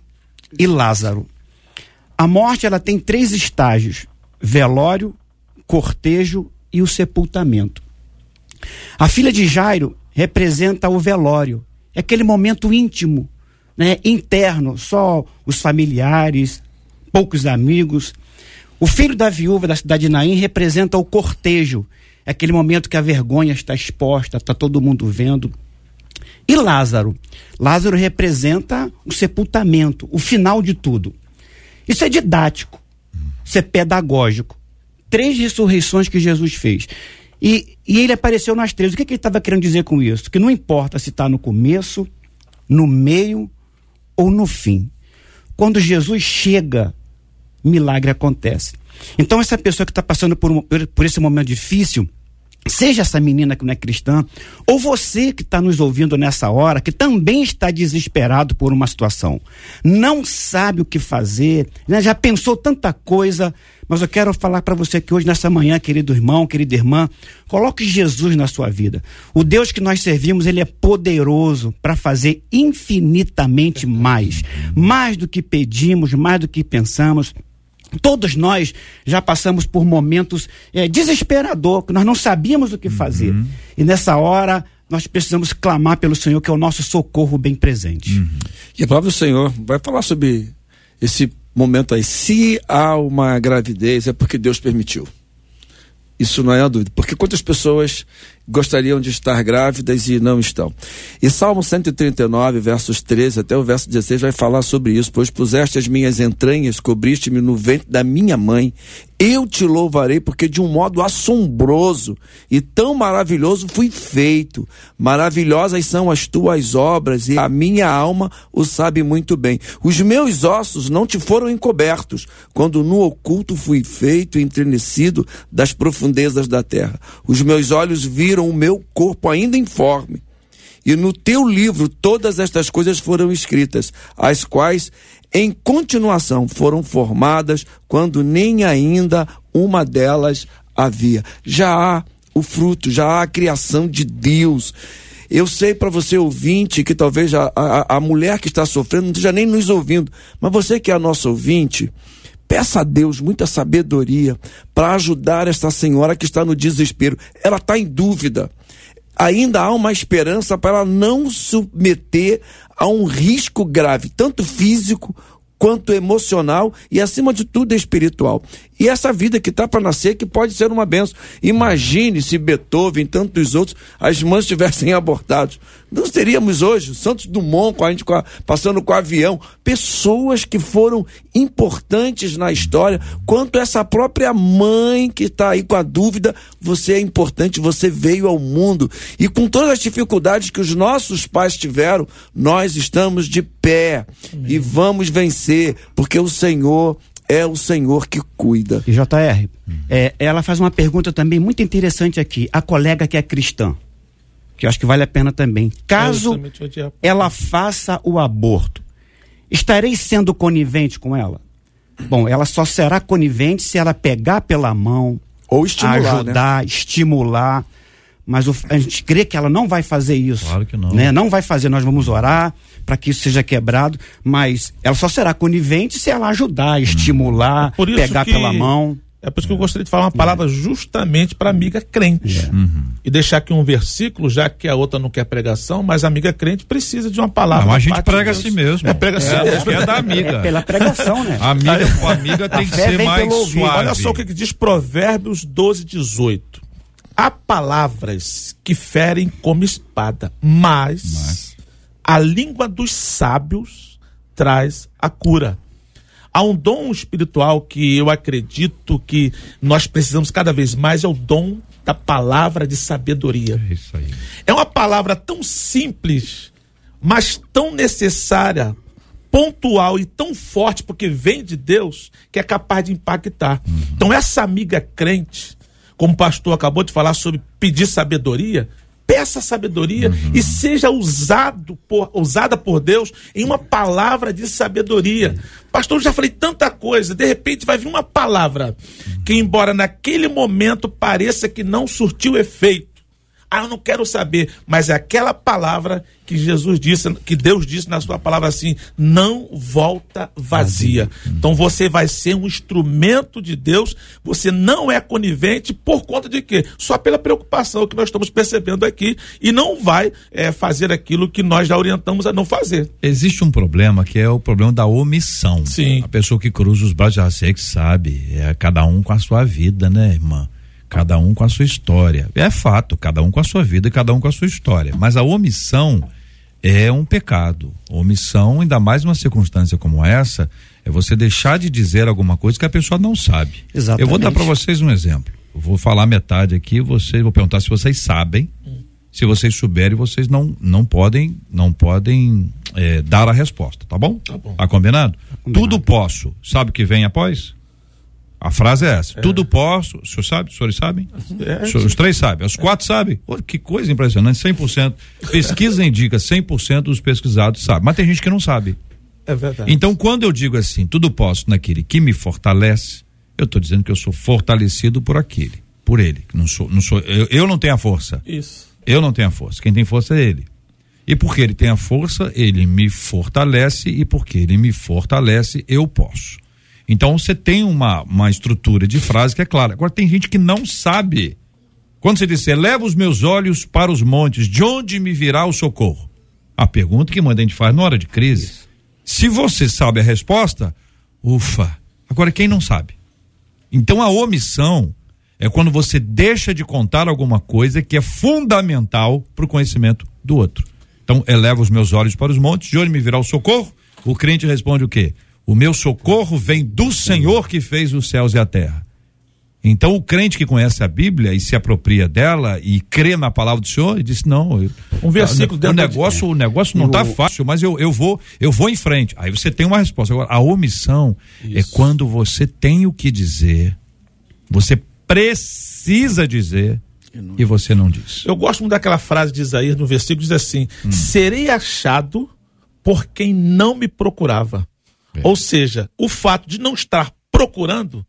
e Lázaro. A morte ela tem três estágios: velório, cortejo e o sepultamento. A filha de Jairo representa o velório, é aquele momento íntimo né, interno, só os familiares, poucos amigos. O filho da viúva da cidade de Naim representa o cortejo, é aquele momento que a vergonha está exposta, está todo mundo vendo. E Lázaro? Lázaro representa o sepultamento, o final de tudo. Isso é didático, isso é pedagógico. Três ressurreições que Jesus fez. E, e ele apareceu nas três. O que, que ele estava querendo dizer com isso? Que não importa se está no começo, no meio ou no fim. Quando Jesus chega, milagre acontece. Então, essa pessoa que está passando por, por esse momento difícil, seja essa menina que não é cristã, ou você que está nos ouvindo nessa hora, que também está desesperado por uma situação, não sabe o que fazer, né? já pensou tanta coisa, Mas eu quero falar para você que hoje, nessa manhã, querido irmão, querida irmã, coloque Jesus na sua vida. O Deus que nós servimos, ele é poderoso para fazer infinitamente mais. Mais do que pedimos, mais do que pensamos. Todos nós já passamos por momentos é, desesperador, que nós não sabíamos o que fazer. Uhum. E nessa hora, nós precisamos clamar pelo Senhor, que é o nosso socorro bem presente. Uhum. E a palavra do Senhor vai falar sobre esse momento aí. Se há uma gravidez, é porque Deus permitiu. Isso não é a dúvida. Porque quantas pessoas gostariam de estar grávidas e não estão? E Salmo 139, versos 13 até o verso 16 vai falar sobre isso. Pois puseste as minhas entranhas, cobriste-me no ventre da minha mãe. Eu te louvarei, porque de um modo assombroso e tão maravilhoso fui feito. Maravilhosas são as tuas obras, e a minha alma o sabe muito bem. Os meus ossos não te foram encobertos, quando no oculto fui feito e entrenecido das profundezas da terra. Os meus olhos viram o meu corpo ainda informe. E no teu livro todas estas coisas foram escritas, as quais em continuação foram formadas quando nem ainda uma delas havia. Já há o fruto, já há a criação de Deus. Eu sei para você ouvinte que talvez a, a, a mulher que está sofrendo não esteja nem nos ouvindo, mas você que é a nossa ouvinte, peça a Deus muita sabedoria para ajudar esta senhora que está no desespero. Ela está em dúvida. Ainda há uma esperança para ela não submeter a um risco grave, tanto físico quanto emocional e, acima de tudo, espiritual. E essa vida que está para nascer, que pode ser uma benção. Imagine se Beethoven e tantos outros, as mães tivessem abortado. Não teríamos hoje Santos Dumont com a gente com a, passando com o avião. Pessoas que foram importantes na história, quanto essa própria mãe que está aí com a dúvida, você é importante, você veio ao mundo. E com todas as dificuldades que os nossos pais tiveram, nós estamos de pé Amém. e vamos vencer, porque o Senhor é o Senhor que cuida. E JR, é, ela faz uma pergunta também muito interessante aqui. A colega que é cristã, que eu acho que vale a pena também. Caso ela faça o aborto, estarei sendo conivente com ela? Bom, ela só será conivente se ela pegar pela mão, ou estimular, né? ajudar, né? estimular. Mas o, a gente crê que ela não vai fazer isso. Claro que não. Né? Não vai fazer, nós vamos orar para que isso seja quebrado, mas ela só será conivente se ela ajudar, estimular, pegar que... pela mão. É por isso que eu gostaria de falar uma palavra justamente para amiga crente. É. Uhum. E deixar aqui um versículo, já que a outra não quer pregação, mas a amiga crente precisa de uma palavra. Não, a gente prega de assim mesmo. É, prega é, mesmo. É da amiga. É pela pregação, né? A amiga, a amiga tem que ser mais suave. Olha só o que diz Provérbios 12, 18. Há palavras que ferem como espada, mas, mas a língua dos sábios traz a cura. Há um dom espiritual que eu acredito que nós precisamos cada vez mais, é o dom da palavra de sabedoria. É isso aí. É uma palavra tão simples, mas tão necessária, pontual e tão forte, porque vem de Deus, que é capaz de impactar. Uhum. Então, essa amiga crente, como o pastor acabou de falar sobre pedir sabedoria, peça sabedoria uhum. e seja usado por, usada por Deus em uma palavra de sabedoria. Pastor, já falei tanta coisa, de repente vai vir uma palavra que, embora naquele momento pareça que não surtiu efeito, ah, eu não quero saber, mas é aquela palavra que Jesus disse, que Deus disse na sua palavra assim: não volta vazia. Então você vai ser um instrumento de Deus, você não é conivente por conta de quê? Só pela preocupação que nós estamos percebendo aqui e não vai é, fazer aquilo que nós já orientamos a não fazer. Existe um problema que é o problema da omissão. Sim. A pessoa que cruza os braços já sei que sabe, é cada um com a sua vida, né, irmã? Cada um com a sua história. É fato, cada um com a sua vida e cada um com a sua história. Mas a omissão é um pecado. Omissão, ainda mais numa circunstância como essa, é você deixar de dizer alguma coisa que a pessoa não sabe. Exatamente. Eu vou dar para vocês um exemplo. Eu vou falar metade aqui, vocês vou perguntar se vocês sabem. Se vocês souberem, vocês não não podem não podem é, dar a resposta, tá bom? Tá bom. Tá combinado? Tá combinado? Tudo posso. Sabe o que vem após? A frase é essa. É. Tudo posso. O senhor sabe? Os senhores sabem? É, os três sabem. Os quatro sabem. Oh, que coisa impressionante. 100%. Pesquisa indica 100% dos pesquisados sabem. Mas tem gente que não sabe. É verdade. Então, quando eu digo assim, tudo posso naquele que me fortalece, Eu estou dizendo que eu sou fortalecido por aquele, por ele. Não sou, não sou, eu, eu não tenho a força. Isso. Eu não tenho a força. Quem tem força é ele. E porque ele tem a força, ele me fortalece, e porque ele me fortalece, eu posso. Então você tem uma, uma estrutura de frase que é clara. Agora tem gente que não sabe. Quando você disser, leva os meus olhos para os montes, de onde me virá o socorro? A pergunta que muita gente faz na hora de crise. Se você sabe a resposta, ufa. Agora quem não sabe? Então a omissão é quando você deixa de contar alguma coisa que é fundamental para o conhecimento do outro. Então eleva os meus olhos para os montes, de onde me virá o socorro? O crente responde o quê? O meu socorro vem do Senhor que fez os céus e a terra. Então o crente que conhece a Bíblia e se apropria dela e crê na palavra do Senhor, ele diz não, um versículo o, o negócio, de... o negócio não está fácil, mas eu, eu vou eu vou em frente. Aí você tem uma resposta. Agora a omissão é Isso. é quando você tem o que dizer, você precisa dizer e você não diz. Eu gosto muito daquela frase de Isaías no versículo diz assim: hum. serei achado por quem não me procurava. É. Ou seja, o fato de não estar procurando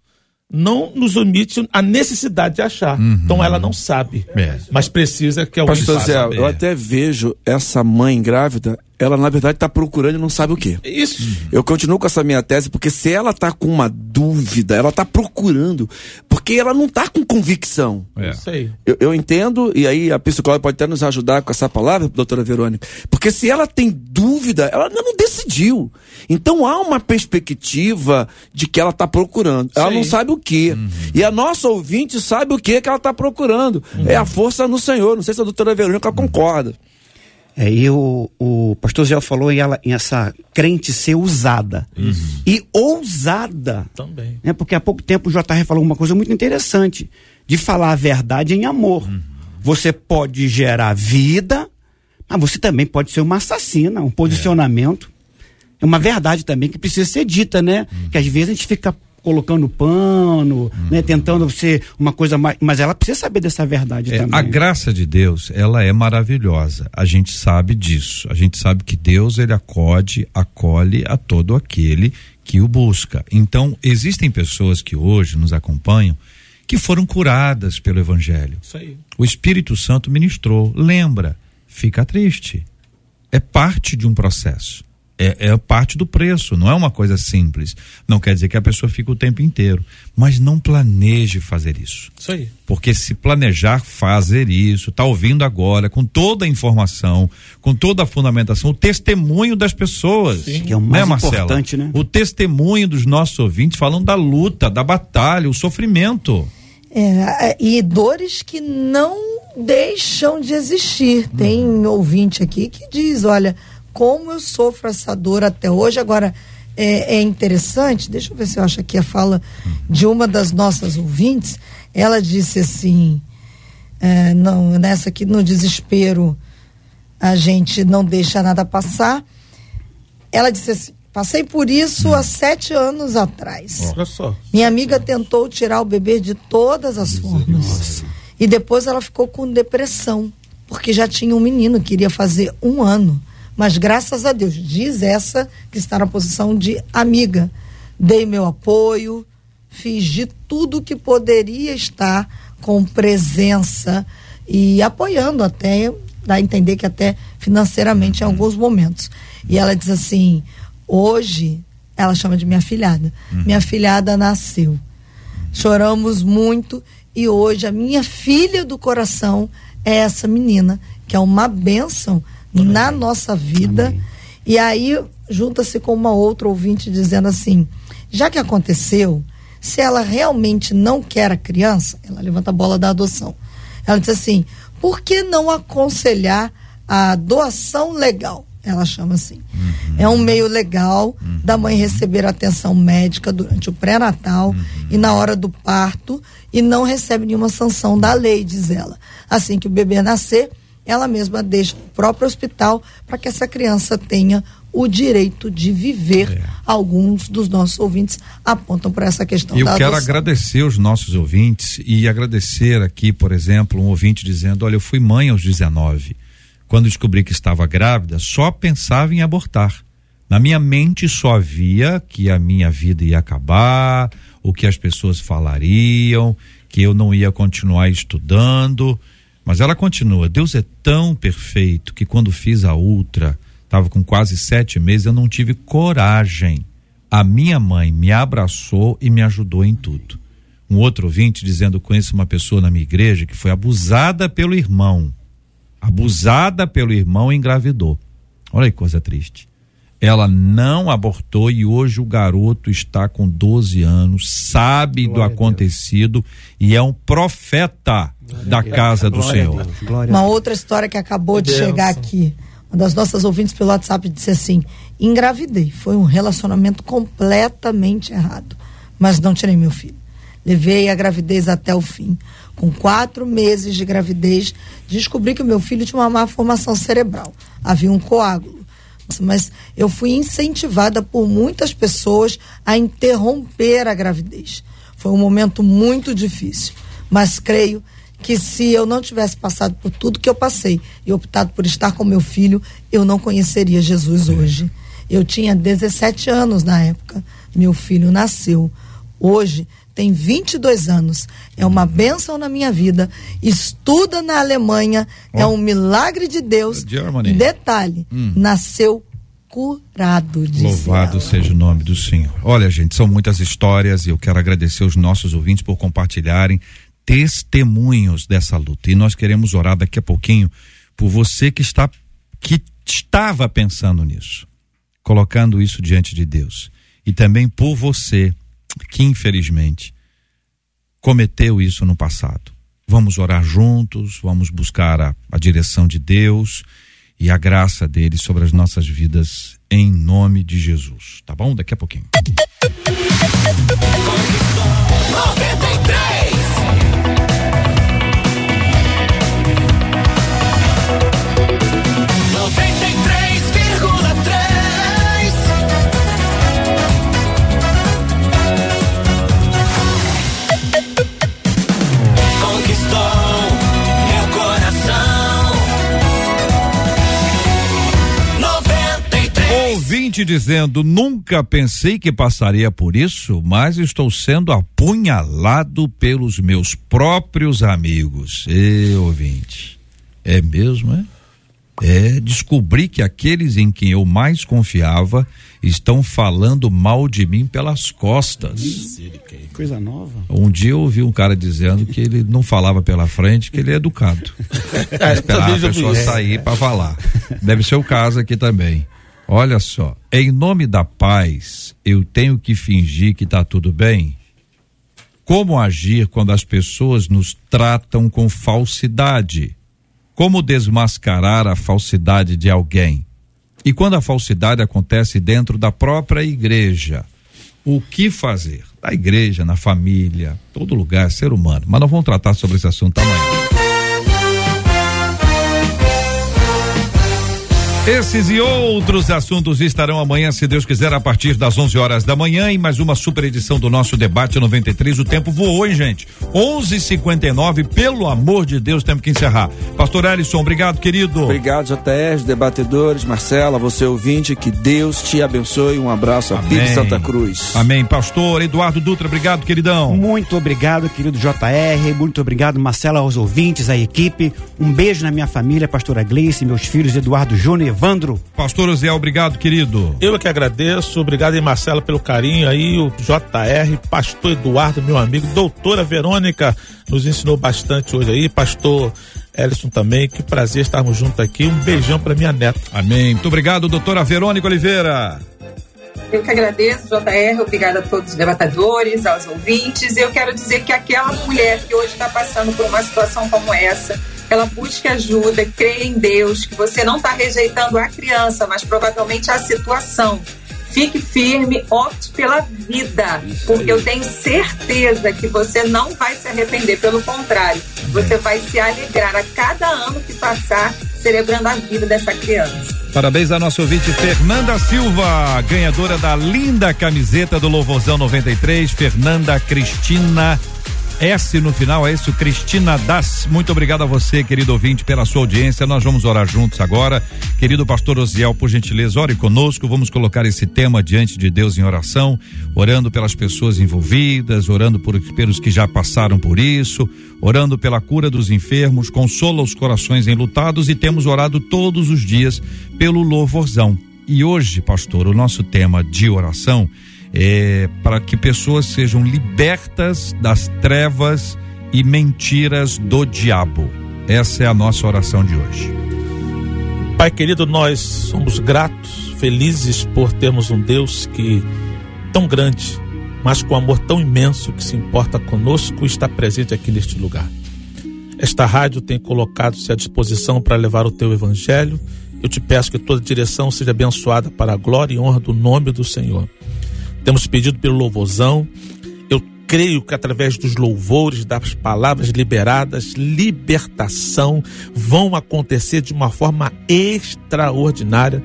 não nos omite a necessidade de achar. Uhum. Então ela não sabe, é. mas precisa que alguém Pastor Zé, eu até vejo essa mãe grávida ela na verdade está procurando e não sabe o que. Isso. Eu continuo com essa minha tese, porque se ela está com uma dúvida, ela está procurando, porque ela não está com convicção. É. Sei. Eu, eu, entendo, e aí a psicóloga pode até nos ajudar com essa palavra, doutora Verônica, porque se ela tem dúvida, ela ainda não decidiu. Então há uma perspectiva de que ela está procurando. Ela não sabe o que. Uhum. E a nossa ouvinte sabe o que que ela está procurando. Uhum. É a força no Senhor. Não sei se a doutora Verônica uhum. concorda. É, e o, o pastor Zé falou em, ela, em essa crente ser usada. Isso. E ousada. Também. Né? Porque há pouco tempo o JR falou uma coisa muito interessante: de falar a verdade em amor. Uhum. Você pode gerar vida, mas você também pode ser uma assassina, um posicionamento. É, é uma verdade também que precisa ser dita, né? Uhum. Que às vezes a gente fica colocando pano, uhum. né, tentando ser uma coisa mais, mas ela precisa saber dessa verdade é, também. A graça de Deus, ela é maravilhosa. A gente sabe disso. A gente sabe que Deus ele acode, acolhe a todo aquele que o busca. Então, existem pessoas que hoje nos acompanham que foram curadas pelo evangelho. Isso aí. O Espírito Santo ministrou. Lembra, fica triste. É parte de um processo é, é, parte do preço, não é uma coisa simples. Não quer dizer que a pessoa fique o tempo inteiro, mas não planeje fazer isso. Isso aí. Porque se planejar fazer isso, tá ouvindo agora, com toda a informação, com toda a fundamentação, o testemunho das pessoas. Sim. Que é o né, mais né, importante, né? O testemunho dos nossos ouvintes falando da luta, da batalha, o sofrimento. É, é e dores que não deixam de existir. Tem um ouvinte aqui que diz, olha como eu sofro essa dor até hoje. Agora, é, é, interessante, deixa eu ver se eu acho aqui a fala de uma das nossas ouvintes. Ela disse assim: é, não, nessa aqui, no desespero, a gente não deixa nada passar. Ela disse assim: passei por isso há sete anos atrás. Olha só. Minha amiga tentou tirar o bebê de todas as formas. E depois ela ficou com depressão, porque já tinha um menino, queria fazer um ano. Mas graças a Deus, diz essa que está na posição de amiga. Dei meu apoio, fiz de tudo que poderia estar com presença e apoiando até, dá a entender que até financeiramente em alguns momentos. E ela diz assim: hoje, ela chama de minha filhada. Uhum. Minha filhada nasceu. Choramos muito e hoje a minha filha do coração é essa menina, que é uma bênção Amém. na nossa vida. Amém. E aí junta-se com uma outra ouvinte dizendo assim: já que aconteceu, se ela realmente não quer a criança, ela levanta a bola da adoção. Ela diz assim: por que não aconselhar a doação legal? Ela chama assim. Uhum. É um meio legal uhum. da mãe receber atenção médica durante o pré-natal uhum. e na hora do parto e não recebe nenhuma sanção da lei, diz ela. Assim que o bebê nascer, ela mesma deixa o próprio hospital para que essa criança tenha o direito de viver. É. Alguns dos nossos ouvintes apontam para essa questão. Eu quero agradecer os nossos ouvintes e agradecer aqui, por exemplo, um ouvinte dizendo: Olha, eu fui mãe aos 19. Quando descobri que estava grávida, só pensava em abortar. Na minha mente só havia que a minha vida ia acabar, o que as pessoas falariam, que eu não ia continuar estudando. Mas ela continua. Deus é tão perfeito que quando fiz a ultra, estava com quase sete meses, eu não tive coragem. A minha mãe me abraçou e me ajudou em tudo. Um outro ouvinte dizendo: conheço uma pessoa na minha igreja que foi abusada pelo irmão. Abusada pelo irmão e engravidou. Olha que coisa triste. Ela não abortou e hoje o garoto está com 12 anos, sabe Glória do acontecido e é um profeta da casa do Senhor. Uma outra história que acabou de chegar aqui. Uma das nossas ouvintes pelo WhatsApp disse assim: engravidei. Foi um relacionamento completamente errado. Mas não tirei meu filho. Levei a gravidez até o fim. Com quatro meses de gravidez, descobri que o meu filho tinha uma má formação cerebral. Havia um coágulo mas eu fui incentivada por muitas pessoas a interromper a gravidez. Foi um momento muito difícil, mas creio que se eu não tivesse passado por tudo que eu passei e optado por estar com meu filho, eu não conheceria Jesus hoje. Eu tinha 17 anos na época, meu filho nasceu. Hoje tem 22 anos. É uma bênção na minha vida. Estuda na Alemanha. Oh. É um milagre de Deus. Germany. Detalhe: hum. nasceu curado. Louvado ela. seja o nome do Senhor. Olha, gente, são muitas histórias e eu quero agradecer os nossos ouvintes por compartilharem testemunhos dessa luta. E nós queremos orar daqui a pouquinho por você que está que estava pensando nisso, colocando isso diante de Deus. E também por você que infelizmente cometeu isso no passado. Vamos orar juntos, vamos buscar a, a direção de Deus e a graça dele sobre as nossas vidas em nome de Jesus. Tá bom? Daqui a pouquinho. Ouvinte dizendo: Nunca pensei que passaria por isso, mas estou sendo apunhalado pelos meus próprios amigos. E ouvinte, é mesmo, é? É, descobri que aqueles em quem eu mais confiava estão falando mal de mim pelas costas. Coisa nova. Um dia eu ouvi um cara dizendo que ele não falava pela frente, que ele é educado. É, Esperar a pessoa sair para falar. Deve ser o caso aqui também. Olha só, em nome da paz, eu tenho que fingir que está tudo bem? Como agir quando as pessoas nos tratam com falsidade? Como desmascarar a falsidade de alguém? E quando a falsidade acontece dentro da própria igreja, o que fazer? Na igreja, na família, todo lugar, ser humano. Mas nós vamos tratar sobre esse assunto amanhã. Esses e outros assuntos estarão amanhã, se Deus quiser, a partir das 11 horas da manhã em mais uma super edição do nosso debate 93. O tempo voou, hein, gente? 11:59. Pelo amor de Deus, temos que encerrar. Pastor Ellison, obrigado, querido. Obrigado, JR, debatedores, Marcela, você ouvinte, que Deus te abençoe. Um abraço a Pires Santa Cruz. Amém. Pastor Eduardo Dutra, obrigado, queridão. Muito obrigado, querido JR. Muito obrigado, Marcela, aos ouvintes, à equipe. Um beijo na minha família, pastora Gleice, meus filhos Eduardo Júnior Evandro. Pastor Zé, obrigado, querido. Eu que agradeço, obrigado aí, Marcela, pelo carinho aí, o JR, pastor Eduardo, meu amigo, doutora Verônica, nos ensinou bastante hoje aí, pastor Ellison também, que prazer estarmos juntos aqui, um beijão para minha neta. Amém, muito obrigado, doutora Verônica Oliveira. Eu que agradeço, JR, obrigada a todos os debatedores, aos ouvintes. Eu quero dizer que aquela mulher que hoje está passando por uma situação como essa, ela busque ajuda, creia em Deus, que você não está rejeitando a criança, mas provavelmente a situação. Fique firme, opte pela vida, porque eu tenho certeza que você não vai se arrepender, pelo contrário, você vai se alegrar a cada ano que passar celebrando a vida dessa criança. Parabéns à nossa ouvinte Fernanda Silva, ganhadora da linda camiseta do Louvorzão 93, Fernanda Cristina S no final, é isso, Cristina Das. Muito obrigado a você, querido ouvinte, pela sua audiência. Nós vamos orar juntos agora. Querido pastor Osiel, por gentileza, ore conosco. Vamos colocar esse tema diante de Deus em oração, orando pelas pessoas envolvidas, orando por, pelos que já passaram por isso, orando pela cura dos enfermos, consola os corações enlutados e temos orado todos os dias pelo louvorzão. E hoje, pastor, o nosso tema de oração é, para que pessoas sejam libertas das trevas e mentiras do diabo. Essa é a nossa oração de hoje. Pai querido, nós somos gratos, felizes por termos um Deus que tão grande, mas com amor tão imenso que se importa conosco e está presente aqui neste lugar. Esta rádio tem colocado-se à disposição para levar o teu evangelho. Eu te peço que toda direção seja abençoada para a glória e honra do nome do Senhor. Temos pedido pelo louvorzão. Eu creio que através dos louvores, das palavras liberadas, libertação vão acontecer de uma forma extraordinária.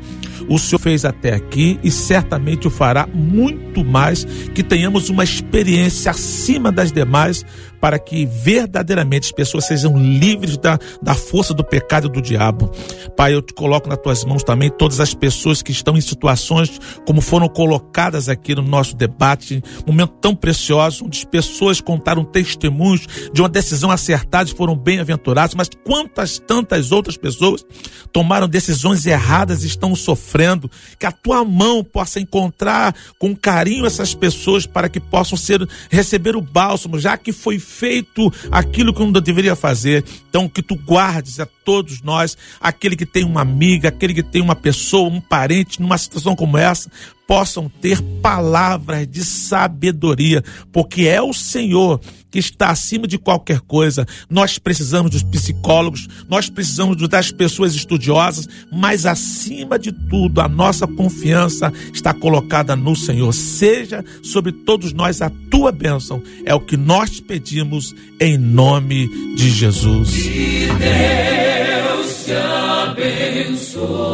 O Senhor fez até aqui e certamente o fará muito mais, que tenhamos uma experiência acima das demais para que verdadeiramente as pessoas sejam livres da, da força do pecado e do diabo. Pai, eu te coloco nas tuas mãos também todas as pessoas que estão em situações como foram colocadas aqui no nosso debate, momento tão precioso, onde as pessoas contaram testemunhos de uma decisão acertada e foram bem-aventurados, mas quantas tantas outras pessoas tomaram decisões erradas e estão sofrendo, que a tua mão possa encontrar com carinho essas pessoas para que possam ser receber o bálsamo, já que foi feito aquilo que não deveria fazer. Então, que tu guardes a todos nós, aquele que tem uma amiga, aquele que tem uma pessoa, um parente, numa situação como essa, possam ter palavras de sabedoria, porque é o Senhor que está acima de qualquer coisa. Nós precisamos dos psicólogos, nós precisamos das pessoas estudiosas, mas acima de tudo, a nossa confiança está colocada no Senhor. Seja sobre todos nós a tua bênção, é o que nós te pedimos em nome de Jesus. Que Deus te abençoe.